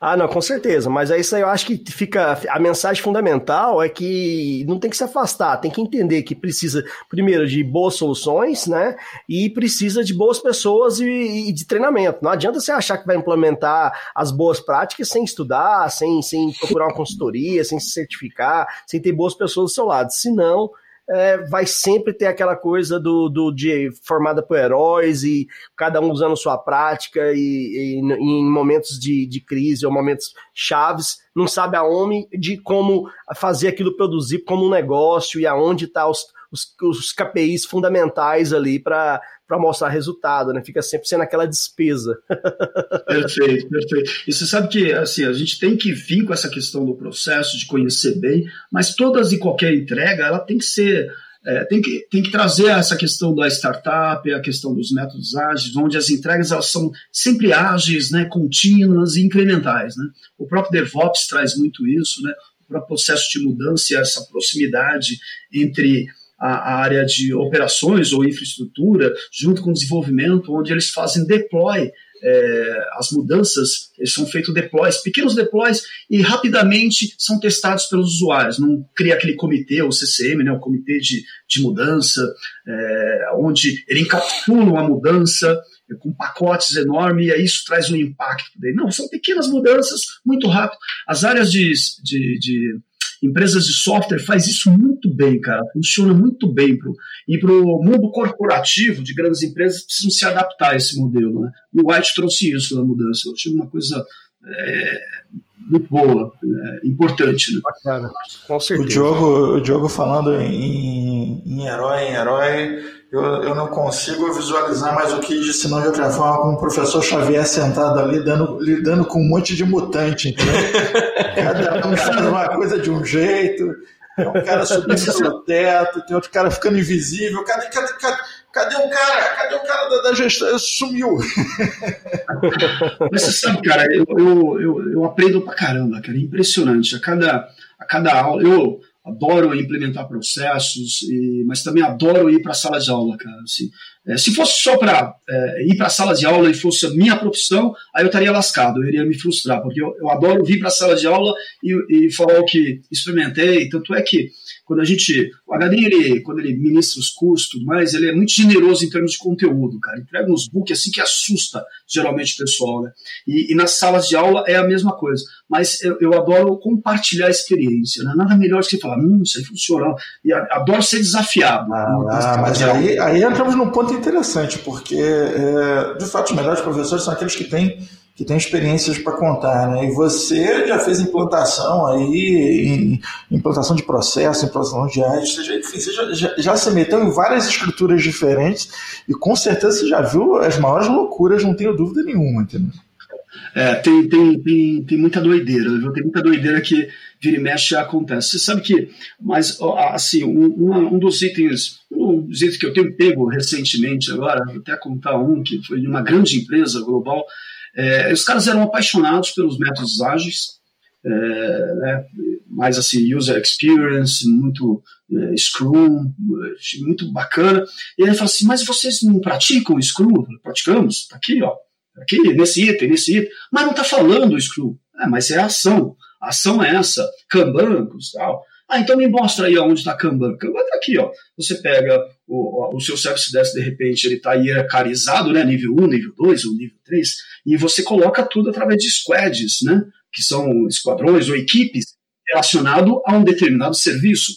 Ah, não, com certeza. Mas é isso aí eu acho que fica. A mensagem fundamental é que não tem que se afastar, tem que entender que precisa, primeiro, de boas soluções, né? E precisa de boas pessoas e, e de treinamento. Não adianta você achar que vai implementar as boas práticas sem estudar, sem, sem procurar uma consultoria, sem se certificar, sem ter boas pessoas do seu lado. Senão, é, vai sempre ter aquela coisa do, do de formada por heróis e cada um usando sua prática e, e, e em momentos de, de crise ou momentos chaves não sabe aonde de como fazer aquilo produzir como um negócio e aonde está os, os, os KPIs fundamentais ali para mostrar resultado, né? Fica sempre sendo aquela despesa. perfeito, perfeito. E você sabe que assim, a gente tem que vir com essa questão do processo, de conhecer bem, mas todas e qualquer entrega, ela tem que ser é, tem, que, tem que trazer essa questão da startup, a questão dos métodos ágeis, onde as entregas elas são sempre ágeis, né, contínuas e incrementais. Né? O próprio DevOps traz muito isso, né? o próprio processo de mudança essa proximidade entre a, área de operações ou infraestrutura, junto com o desenvolvimento, onde eles fazem deploy é, as mudanças são feitos deploys, pequenos deploys, e rapidamente são testados pelos usuários. Não cria aquele comitê, o CCM, né, o comitê de, de mudança, é, onde ele encapsula a mudança com pacotes enormes, e aí isso traz um impacto. Não, são pequenas mudanças, muito rápido. As áreas de, de, de empresas de software faz isso muito bem, cara. Funciona muito bem. Pro, e para o mundo corporativo de grandes empresas precisam se adaptar a esse modelo. Né? E o White trouxe isso na mudança. Eu achei uma coisa é, muito boa, é, importante. Né? Bacana, com certeza. O Diogo, o Diogo falando em, em herói, em herói eu, eu não consigo visualizar mais o que disse não de outra forma com o professor Xavier sentado ali dando, lidando com um monte de mutante? Cada um faz uma coisa de um jeito, tem um cara subindo pelo teto, tem outro cara ficando invisível, cadê, cadê, cadê, cadê um cara? Cadê o cara da, da gestão? Sumiu. Mas você sabe, cara, eu, eu, eu, eu aprendo pra caramba, cara, é impressionante. A cada, a cada aula, eu adoro implementar processos, e, mas também adoro ir para a sala de aula, cara. Assim, é, se fosse só para é, ir para a sala de aula e fosse a minha profissão, aí eu estaria lascado, eu iria me frustrar, porque eu, eu adoro vir para a sala de aula e, e falar o que experimentei. Tanto é que quando a gente. O HD, ele, quando ele ministra os cursos e tudo mais, ele é muito generoso em termos de conteúdo, cara. Entrega uns books assim que assusta geralmente o pessoal, né? E, e nas salas de aula é a mesma coisa. Mas eu, eu adoro compartilhar a experiência, né? Nada melhor do que falar, hum, isso aí funciona. E adoro ser desafiado. Ah, ah mas aí, aí entramos num ponto interessante, porque, é, de fato, os melhores professores são aqueles que têm que tem experiências para contar, né? E você já fez implantação aí, implantação de processo, implantação de arte, você, já, enfim, você já, já, já, se meteu em várias escrituras diferentes e com certeza você já viu as maiores loucuras, não tenho dúvida nenhuma, entendeu? É, tem, tem, tem, tem muita doideira, viu? Tem muita doideira que vira e mexe acontece. Você sabe que, mas assim, um, um dos itens, um dos itens que eu tenho pego recentemente agora, vou até contar um que foi de uma grande empresa global, é, os caras eram apaixonados pelos métodos ágeis, é, né, mais assim, user experience, muito é, Scrum, muito bacana. E ele falou assim: Mas vocês não praticam Scrum? Praticamos, está aqui, ó, tá aqui, nesse item, nesse item. Mas não está falando Scrum. É, mas é a ação. A ação é essa, Kanban, tal. Ah, então me mostra aí onde está Kanban. Kanban está aqui, ó. Você pega o, o seu Service Desk, de repente, ele está hierarquizado, né? Nível 1, nível 2 ou nível 3, e você coloca tudo através de squads, né? Que são esquadrões ou equipes relacionado a um determinado serviço.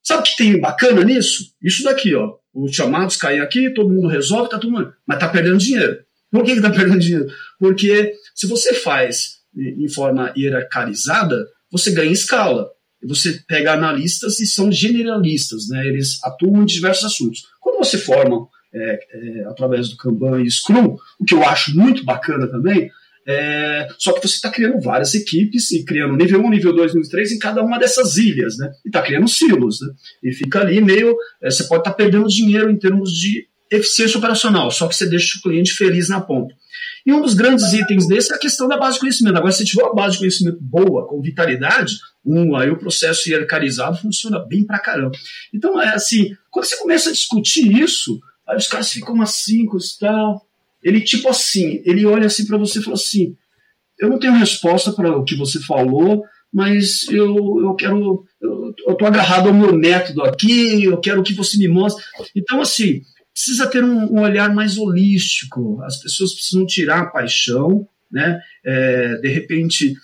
Sabe o que tem bacana nisso? Isso daqui, ó. Os chamados caem aqui, todo mundo resolve, tá mundo. Mas tá perdendo dinheiro. Por que, que tá perdendo dinheiro? Porque se você faz em forma hierarquizada, você ganha escala você pega analistas e são generalistas, né? eles atuam em diversos assuntos. Quando você forma é, é, através do Kanban e Scrum, o que eu acho muito bacana também, é, só que você está criando várias equipes e criando nível 1, nível 2, nível 3 em cada uma dessas ilhas, né? E está criando silos, né? E fica ali meio. É, você pode estar tá perdendo dinheiro em termos de eficiência operacional, só que você deixa o cliente feliz na ponta. E um dos grandes itens desse é a questão da base de conhecimento. Agora, se tiver uma base de conhecimento boa, com vitalidade, um, aí o processo hierarquizado funciona bem pra caramba. Então, é assim, quando você começa a discutir isso, aí os caras ficam assim, com tal. Ele, tipo assim, ele olha assim para você e fala assim: eu não tenho resposta para o que você falou, mas eu, eu quero. Eu, eu tô agarrado ao meu método aqui, eu quero que você me mostre. Então, assim, precisa ter um, um olhar mais holístico. As pessoas precisam tirar a paixão, né? É, de repente,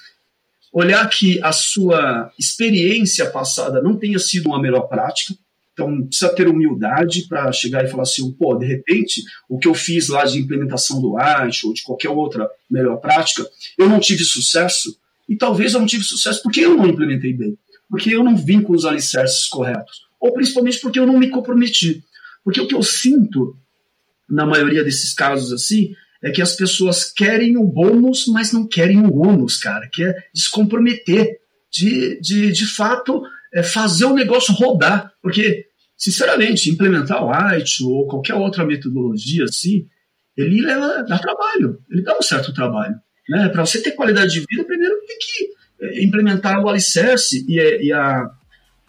olhar que a sua experiência passada não tenha sido uma melhor prática. Então, precisa ter humildade para chegar e falar assim: pô, de repente, o que eu fiz lá de implementação do Arch ou de qualquer outra melhor prática, eu não tive sucesso. E talvez eu não tive sucesso porque eu não implementei bem, porque eu não vim com os alicerces corretos, ou principalmente porque eu não me comprometi. Porque o que eu sinto na maioria desses casos assim é que as pessoas querem o bônus, mas não querem o ônus, cara, que é descomprometer, de, de, de fato é fazer o negócio rodar. Porque, sinceramente, implementar o IT ou qualquer outra metodologia assim, ele leva, dá trabalho, ele dá um certo trabalho. Né? Para você ter qualidade de vida, primeiro tem que é, implementar o alicerce e, e a,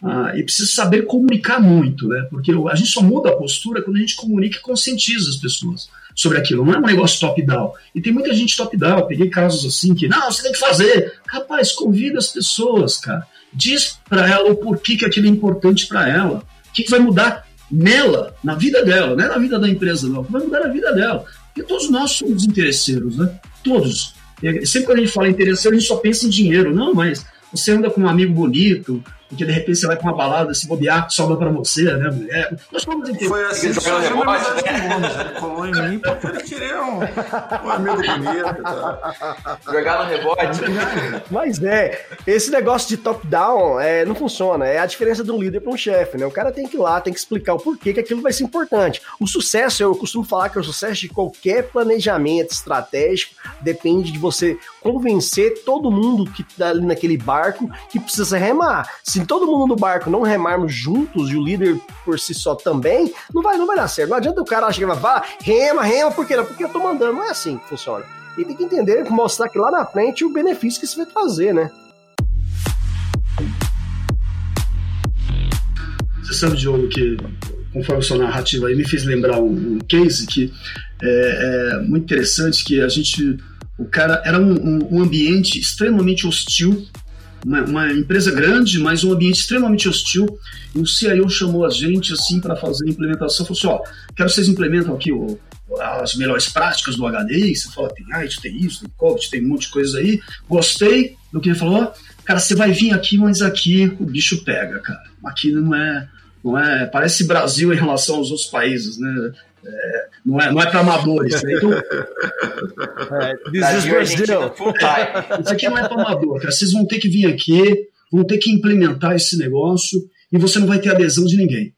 ah, e precisa saber comunicar muito, né? Porque a gente só muda a postura quando a gente comunica e conscientiza as pessoas. sobre aquilo, não é um negócio top-down. E tem muita gente top-down, peguei casos assim que, não, você tem que fazer. Rapaz, convida as pessoas, cara. Diz para ela o porquê que aquilo é importante para ela. O que, que vai mudar nela, na vida dela, não é na vida da empresa, não. Vai mudar na vida dela. Porque todos nós somos interesseiros, né? Todos. Sempre quando a gente fala interesseiro, a gente só pensa em dinheiro. Não, mas você anda com um amigo bonito, porque de repente você vai para uma balada, se bobear, sobra para você, né, mulher? Nós fomos entender. Foi assim que surgiu a amizade com o Gomes. Ele colou em mim porque ele queria um, um amigo bonito. Tá? Jogar no rebote. Mas é, esse negócio de top-down é, não funciona. É a diferença de um líder para um chefe, né? O cara tem que ir lá, tem que explicar o porquê que aquilo vai ser importante. O sucesso, eu costumo falar que o sucesso de qualquer planejamento estratégico depende de você convencer todo mundo que tá ali naquele barco que precisa remar. Se se todo mundo no barco não remarmos juntos e o líder por si só também, não vai, não vai dar certo. Não adianta o cara chegar e falar, rema, rema, por quê? Porque eu tô mandando. Não é assim que funciona. E tem que entender, mostrar que lá na frente o benefício que isso vai trazer, né? Você sabe, Diogo, que conforme sua narrativa aí me fez lembrar um, um case que é, é, muito interessante, que a gente, o cara, era um, um, um ambiente extremamente hostil uma, uma, empresa grande, mas um ambiente extremamente hostil. E o CIO chamou a gente assim para fazer a implementação. Falou assim: ó, quero que vocês implementam aqui o, as melhores práticas do HDI. Você fala, tem IT, tem isso, tem COVID, tem um monte de coisa aí. Gostei do que ele falou. Cara, você vai vir aqui, mas aqui o bicho pega, cara. Aqui não é, não é. Parece Brasil em relação aos outros países, né? É, não é, não é para amadores. Né? Então, é, this is Brazil. Isso aqui não é para amador, cara. Vocês vão ter que vir aqui, vão ter que implementar esse negócio e você não vai ter adesão de ninguém.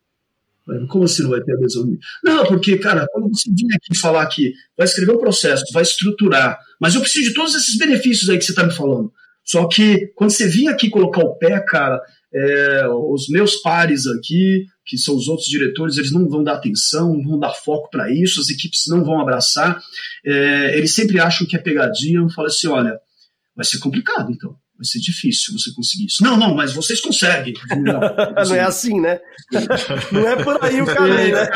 Como assim não vai ter adesão de ninguém? Não, porque, cara, quando você vir aqui falar que vai escrever um processo, vai estruturar, mas eu preciso de todos esses benefícios aí que você está me falando. Só que quando você vir aqui colocar o pé, cara, é, os meus pares aqui, que são os outros diretores, eles não vão dar atenção, não vão dar foco para isso, as equipes não vão abraçar. É, eles sempre acham que é pegadinha, eu falo assim: olha, vai ser complicado então. Vai ser difícil você conseguir isso. Não, não, mas vocês conseguem. Não, não é assim, né? Não é por aí o caminho, né?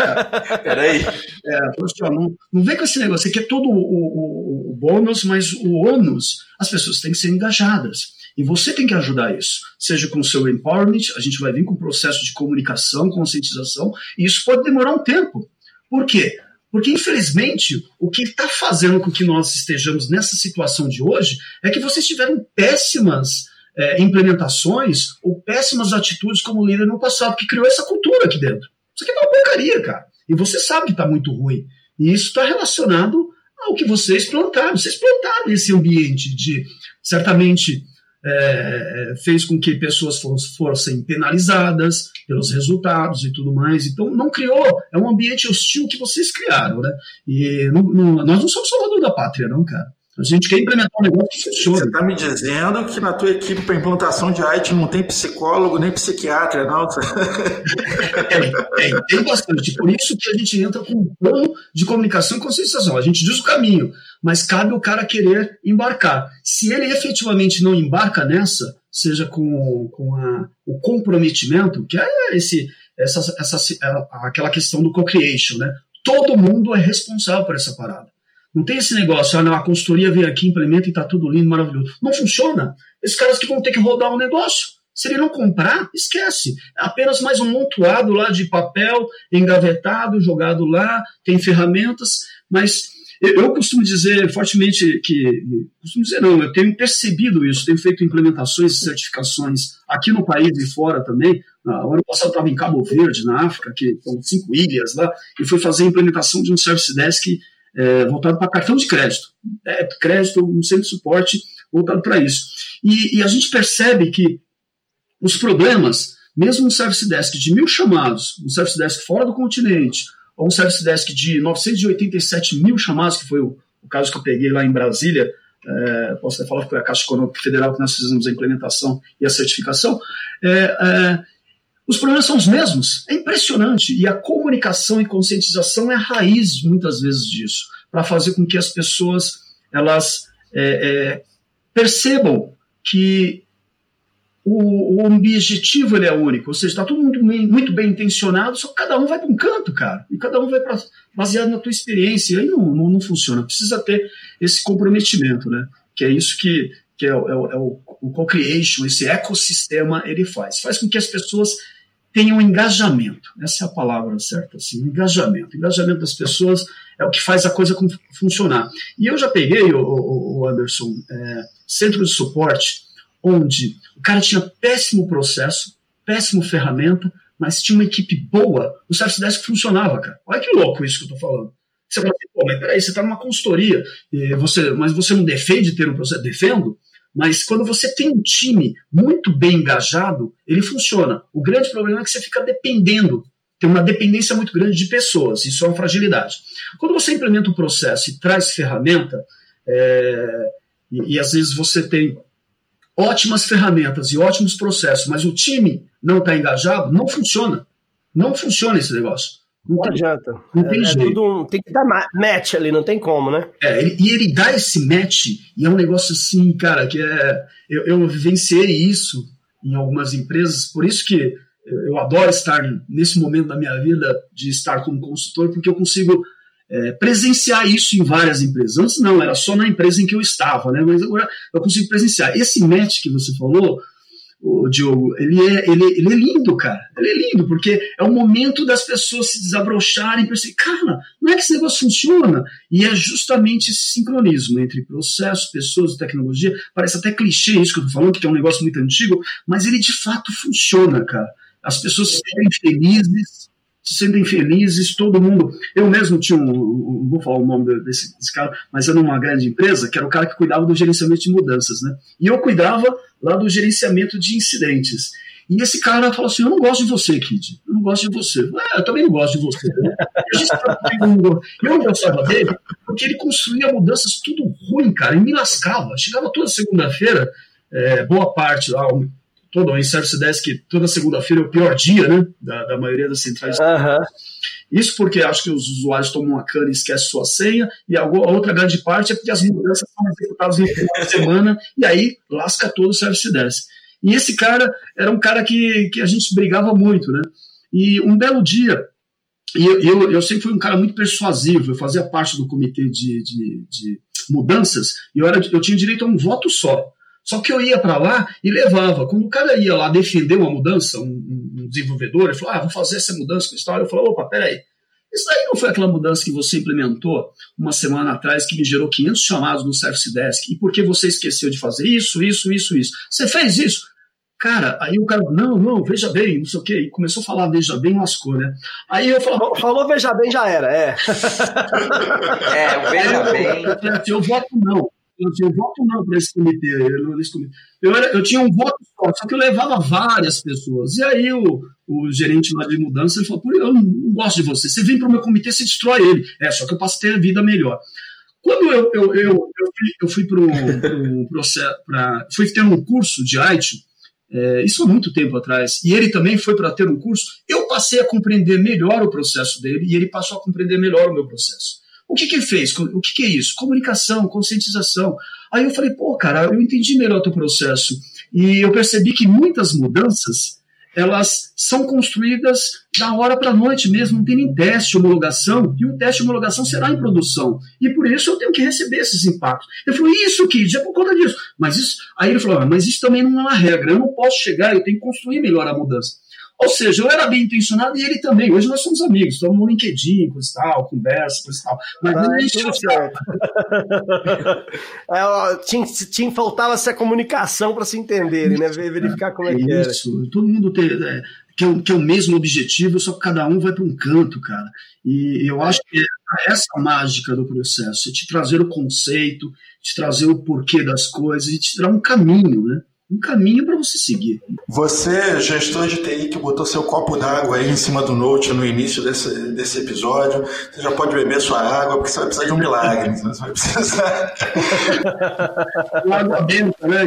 Peraí. É, assim, não, não vem com esse negócio. Você quer todo o, o, o bônus, mas o ônus, as pessoas têm que ser engajadas. E você tem que ajudar isso, seja com o seu empowerment, a gente vai vir com um processo de comunicação, conscientização, e isso pode demorar um tempo. Por quê? Porque, infelizmente, o que está fazendo com que nós estejamos nessa situação de hoje é que vocês tiveram péssimas é, implementações ou péssimas atitudes como líder no passado, que criou essa cultura aqui dentro. Isso aqui é uma porcaria, cara. E você sabe que está muito ruim. E isso está relacionado ao que vocês plantaram. Vocês plantaram esse ambiente de, certamente, é, fez com que pessoas fossem penalizadas pelos resultados e tudo mais. Então, não criou, é um ambiente hostil que vocês criaram, né? E não, não, nós não somos salvador da pátria, não, cara. A gente quer implementar um negócio que funcione. Você está me dizendo que na tua equipe para implantação de IT não tem psicólogo nem psiquiatra, não? tem, tem, tem bastante. Por isso que a gente entra com um plano de comunicação e conscientização. A gente diz o caminho, mas cabe o cara querer embarcar. Se ele efetivamente não embarca nessa, seja com, com a, o comprometimento, que é esse, essa, essa, aquela questão do co-creation, né? Todo mundo é responsável por essa parada. Não tem esse negócio, ah, não, a consultoria vem aqui, implementa e está tudo lindo, maravilhoso. Não funciona. Esses caras que vão ter que rodar o um negócio. Se ele não comprar, esquece. É apenas mais um montuado lá de papel, engavetado, jogado lá, tem ferramentas, mas eu costumo dizer fortemente que, costumo dizer não, eu tenho percebido isso, tenho feito implementações e certificações aqui no país e fora também. O ano passado eu estava em Cabo Verde, na África, que são cinco ilhas lá, e fui fazer a implementação de um Service Desk é, voltado para cartão de crédito. É, crédito, um centro de suporte voltado para isso. E, e, a gente percebe que os problemas, mesmo um service desk de mil chamados, um service desk fora do continente, ou um service desk de 987 mil chamados, que foi o, o caso que eu peguei lá em Brasília, é, posso até falar que foi a Caixa Econômica Federal que nós fizemos a implementação e a certificação, é, é, os problemas são os mesmos. É impressionante. E a comunicação e conscientização é a raiz, muitas vezes, disso, para fazer com que as pessoas elas é, é, percebam que o, o objetivo ele é único, ou seja, está todo mundo muito, muito bem intencionado, só que cada um vai para um canto, cara, e cada um vai para baseado na tua experiência, e aí não, não, não, funciona, precisa ter esse comprometimento, né? Que é isso que, que é, é, é o, o co-creation, esse ecossistema ele faz, faz com que as pessoas tenham engajamento, essa é a palavra certa, assim, engajamento, engajamento das pessoas é o que faz a coisa funcionar. E eu já peguei, o, o Anderson, é, centro de suporte, onde o cara tinha péssimo processo, péssimo ferramenta, mas tinha uma equipe boa, o Service Desk funcionava, cara. Olha que louco isso que eu tô falando. Você fala assim, pô, mas peraí, você está numa consultoria, você, mas você não defende ter um processo? Defendo, mas quando você tem um time muito bem engajado, ele funciona. O grande problema é que você fica dependendo, tem uma dependência muito grande de pessoas, isso é uma fragilidade. Quando você implementa um processo e traz ferramenta, é, e, e às vezes você tem ótimas ferramentas e ótimos processos, mas o time não está engajado, não funciona. Não funciona esse negócio. Não, não tem, adianta. Não tem é, é jeito. Um, tem que dar match ali, não tem como, né? É, ele, e ele dá esse match, e é um negócio assim, cara, que é. Eu, eu vivenciei isso em algumas empresas, por isso que eu, eu adoro estar nesse momento da minha vida de estar como consultor, porque eu consigo é, presenciar isso em várias empresas. Antes não, era só na empresa em que eu estava, né? Mas agora eu consigo presenciar. Esse match que você falou, o Diogo, ele é, ele, ele é lindo, cara. Ele é lindo, porque é o momento das pessoas se desabrocharem e perceber, cara, não é que esse negócio funciona. E é justamente esse sincronismo entre processos, pessoas e tecnologia. Parece até clichê isso que eu tô falando, que é um negócio muito antigo, mas ele de fato funciona, cara. As pessoas se sentem felizes, se sentem felizes, todo mundo. Eu mesmo tinha um, vou falar o nome desse, desse, cara, mas era uma grande empresa, que era o cara que cuidava do gerenciamento de mudanças, né? E eu cuidava lá do gerenciamento de incidentes. E esse cara falou assim: Eu não gosto de você, Kid. Eu não gosto de você. Eu, eu também não gosto de você. Né? eu não gostava dele porque ele construía mudanças tudo ruim, cara, e me lascava. Chegava toda segunda-feira, é, boa parte lá, todo o Service Desk, toda segunda-feira é o pior dia, né? Da, da maioria das centrais. Uhum. Isso porque acho que os usuários tomam uma cana e esquecem sua senha, e a outra grande parte é porque as mudanças são executadas no final de semana, e aí lasca todo o Service Desk. E esse cara era um cara que, que a gente brigava muito, né? E um belo dia, e eu, eu, eu sempre fui um cara muito persuasivo, eu fazia parte do comitê de, de, de mudanças, e eu, era, eu tinha direito a um voto só. Só que eu ia para lá e levava. Quando o cara ia lá defender uma mudança, um, um desenvolvedor, ele falou: Ah, vou fazer essa mudança com história. Eu falei: opa, peraí. Isso daí não foi aquela mudança que você implementou uma semana atrás que me gerou 500 chamados no Service Desk. E por que você esqueceu de fazer isso, isso, isso, isso? Você fez isso? Cara, aí o cara, não, não, veja bem, não sei o quê. E começou a falar veja bem, lascou, né? Aí eu falava. Falou veja bem, já era, é. é, o veja bem. Eu, eu voto não eu tinha voto não para esse comitê. Eu, nesse comitê. Eu, era, eu tinha um voto só, só que eu levava várias pessoas. E aí o, o gerente lá de mudança ele falou: eu não, gosto de você. Você vem para o meu comitê, você destrói ele. É, só que eu posso ter a vida melhor. Quando eu, eu, eu, eu fui, para um processo, pra, fui ter um curso de IT, é, isso há muito tempo atrás, e ele também foi para ter um curso, eu passei a compreender melhor o processo dele e ele passou a compreender melhor o meu processo. O que, que ele fez? O que, que é isso? Comunicação, conscientização. Aí eu falei, pô, cara, eu entendi melhor o teu processo. E eu percebi que muitas mudanças elas são construídas da hora para a noite mesmo, não tem nem teste, homologação, e o teste de homologação será em produção. E por isso eu tenho que receber esses impactos. Eu falei, isso, Kid, é por conta disso. Mas isso, aí ele falou, ah, mas isso também não é uma regra, eu não posso chegar, eu tenho que construir melhor a mudança. Ou seja, eu era bem intencionado e ele também. Hoje nós somos amigos, estamos no LinkedIn, coisa tal, conversa, coisa tal. Mas ah, não tudo certo. é, tinha, tinha, faltava essa comunicação para se entenderem, né? Verificar como é, é que era. Isso, todo mundo tem. É, que é, o, que é o mesmo objetivo, só que cada um vai para um canto, cara. E eu acho que é essa mágica do processo, é te trazer o conceito, te trazer o porquê das coisas e te dar um caminho, né? Um caminho para você seguir. Você, gestor de TI, que botou seu copo d'água aí em cima do note no início desse, desse episódio, você já pode beber sua água, porque você vai precisar de um milagre. Você vai precisar. água benta, né?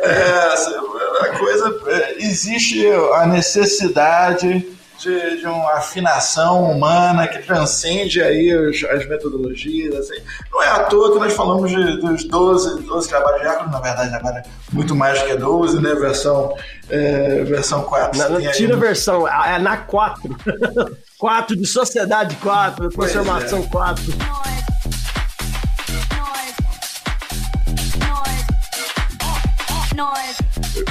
É, a coisa. É, existe a necessidade de, de uma afinação humana que transcende aí os, as metodologias. Assim. Não é à toa que nós falamos de, dos 12, 12 trabalhos de Hércules, na verdade agora é muito mais que 12, né? Versão, é, versão 4. Não, não tira a versão, é na 4. 4 de sociedade 4, transformação é. 4.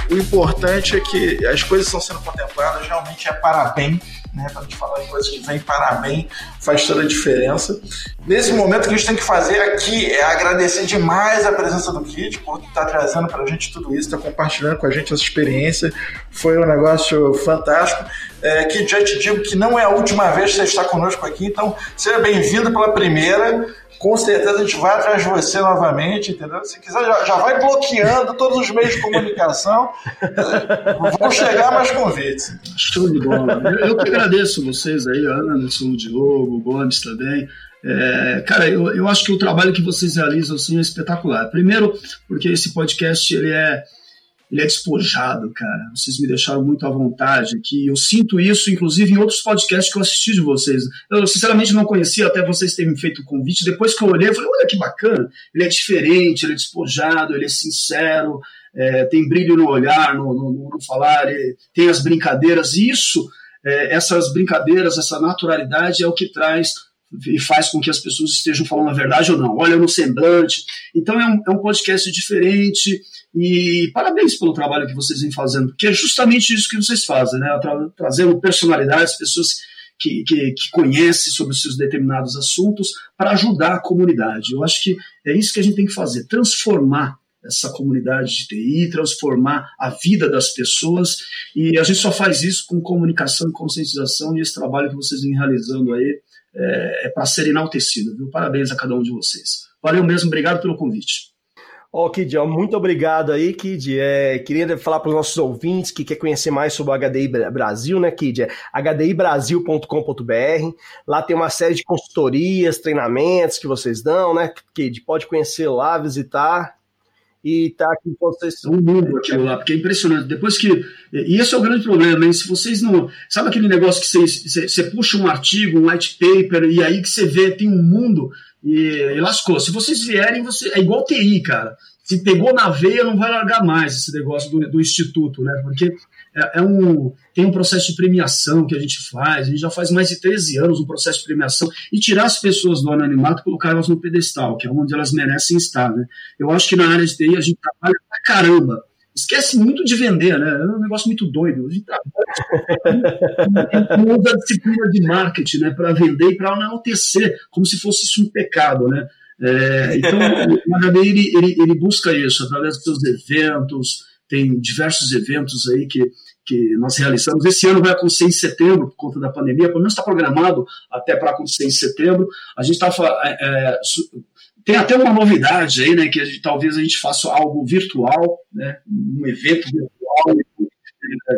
O importante é que as coisas estão sendo contempladas, realmente é para bem, né? Para a gente falar em coisas que vêm para bem, faz toda a diferença. Nesse momento, o que a gente tem que fazer aqui é agradecer demais a presença do Kit, por estar trazendo para a gente tudo isso, estar compartilhando com a gente essa experiência. Foi um negócio fantástico. É, Kit, já te digo que não é a última vez que você está conosco aqui, então seja bem-vindo pela primeira com certeza a gente vai atrás de você novamente, entendeu? Se quiser, já, já vai bloqueando todos os meios de comunicação. Vão chegar mais convites. Show de bola. Eu, eu que agradeço vocês aí, Anderson, o Diogo, o Gomes também. É, cara, eu, eu acho que o trabalho que vocês realizam assim, é espetacular. Primeiro, porque esse podcast ele é ele é despojado, cara. Vocês me deixaram muito à vontade aqui. Eu sinto isso, inclusive, em outros podcasts que eu assisti de vocês. Eu, sinceramente, não conhecia até vocês terem feito o convite. Depois que eu olhei, eu falei, olha que bacana. Ele é diferente, ele é despojado, ele é sincero, é, tem brilho no olhar, no, no, no falar, tem as brincadeiras. Isso, é, essas brincadeiras, essa naturalidade é o que traz e faz com que as pessoas estejam falando a verdade ou não. Olha no semblante. Então é um, é um podcast diferente e parabéns pelo trabalho que vocês vêm fazendo, porque é justamente isso que vocês fazem, né? Tra trazendo personalidades, pessoas que, que, que conhecem sobre os seus determinados assuntos para ajudar a comunidade. Eu acho que é isso que a gente tem que fazer, transformar essa comunidade de TI, transformar a vida das pessoas, e a gente só faz isso com comunicação e conscientização, e esse trabalho que vocês vêm realizando aí é, é para ser enaltecido, viu? Parabéns a cada um de vocês. Valeu mesmo, obrigado pelo convite. Ó, oh, Kid, muito obrigado aí, Kid. É, queria falar para os nossos ouvintes que quer conhecer mais sobre o HDI Brasil, né, Kid? É hdibrasil.com.br. Lá tem uma série de consultorias, treinamentos que vocês dão, né, Kid? Pode conhecer lá, visitar e tá aqui vocês. Um mundo aquilo lá, porque é impressionante. Depois que. E esse é o grande problema, hein? Se vocês não. Sabe aquele negócio que você, você, puxa um artigo, um white paper, e aí que você vê, tem um mundo e, e lascou. Se vocês vierem, você é igual TI, cara. Se pegou na veia, não vai largar mais esse negócio do, do instituto, né? Porque é, é, um, tem um processo de premiação que a gente faz, a gente já faz mais de 13 anos um processo de premiação, e tirar as pessoas do anonimato e colocar elas no pedestal, que é onde elas merecem estar, né? Eu acho que na área de TI a gente trabalha pra caramba, esquece muito de vender, né? É um negócio muito doido. A gente muda a disciplina de marketing, né? Para vender e para enaltecer, como se fosse isso um pecado, né? É, então, o HD ele, ele, ele, busca isso através dos seus eventos, tem diversos eventos aí que, que nós realizamos. Esse ano vai acontecer em setembro, por conta da pandemia, pelo menos está programado até para acontecer em setembro. A gente está é, é tem até uma novidade aí, né, que a gente, talvez a gente faça algo virtual, né, um evento virtual,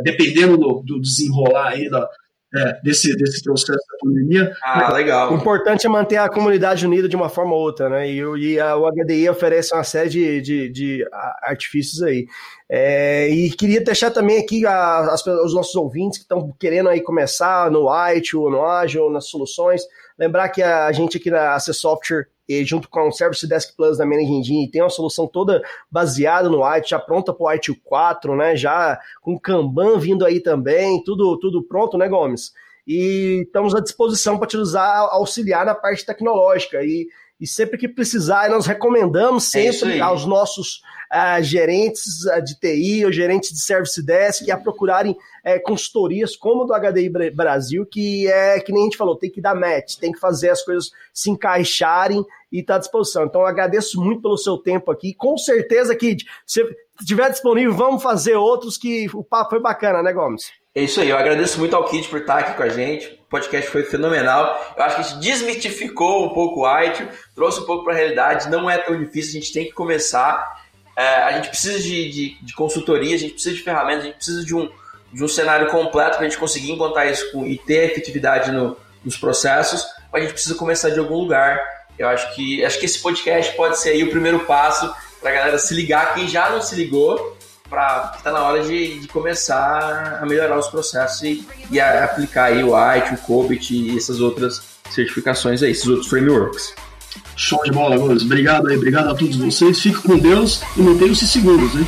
dependendo do, do desenrolar aí da, é, desse, desse processo da pandemia. Ah, legal. O importante é manter a comunidade unida de uma forma ou outra, né? E, e a, o HDI oferece uma série de, de, de artifícios aí. É, e queria deixar também aqui a, as, os nossos ouvintes que estão querendo aí começar no White ou no Agile, ou nas soluções, lembrar que a, a gente aqui na AC Software junto com o Service Desk Plus da Managing Engine, tem uma solução toda baseada no White, já pronta para o White 4, né? Já com Kanban vindo aí também, tudo, tudo pronto, né, Gomes? E estamos à disposição para te usar, auxiliar na parte tecnológica. E e sempre que precisar, nós recomendamos é sempre é aos nossos uh, gerentes uh, de TI ou gerentes de Service Desk a procurarem uh, consultorias como do HDI Brasil, que é que nem a gente falou, tem que dar match, tem que fazer as coisas se encaixarem e está à disposição. Então, agradeço muito pelo seu tempo aqui. Com certeza que se estiver disponível, vamos fazer outros que o papo foi bacana, né, Gomes? É isso aí, eu agradeço muito ao Kid por estar aqui com a gente. O podcast foi fenomenal. Eu acho que a gente desmistificou um pouco o IT, trouxe um pouco para a realidade. Não é tão difícil, a gente tem que começar. É, a gente precisa de, de, de, consultoria, a gente precisa de ferramentas, a gente precisa de um, de um cenário completo para a gente conseguir encontrar isso com, e ter efetividade no, nos processos. Mas a gente precisa começar de algum lugar. Eu acho que, acho que esse podcast pode ser aí o primeiro passo para a galera se ligar. Quem já não se ligou, para tá na hora de, de, começar a melhorar os processos e, e a aplicar aí o IT, o COBIT e essas outras certificações aí, esses outros frameworks. Show de bola, Gomes. Obrigado aí, obrigado a todos vocês. Fique com Deus e mantenham-se seguros, hein?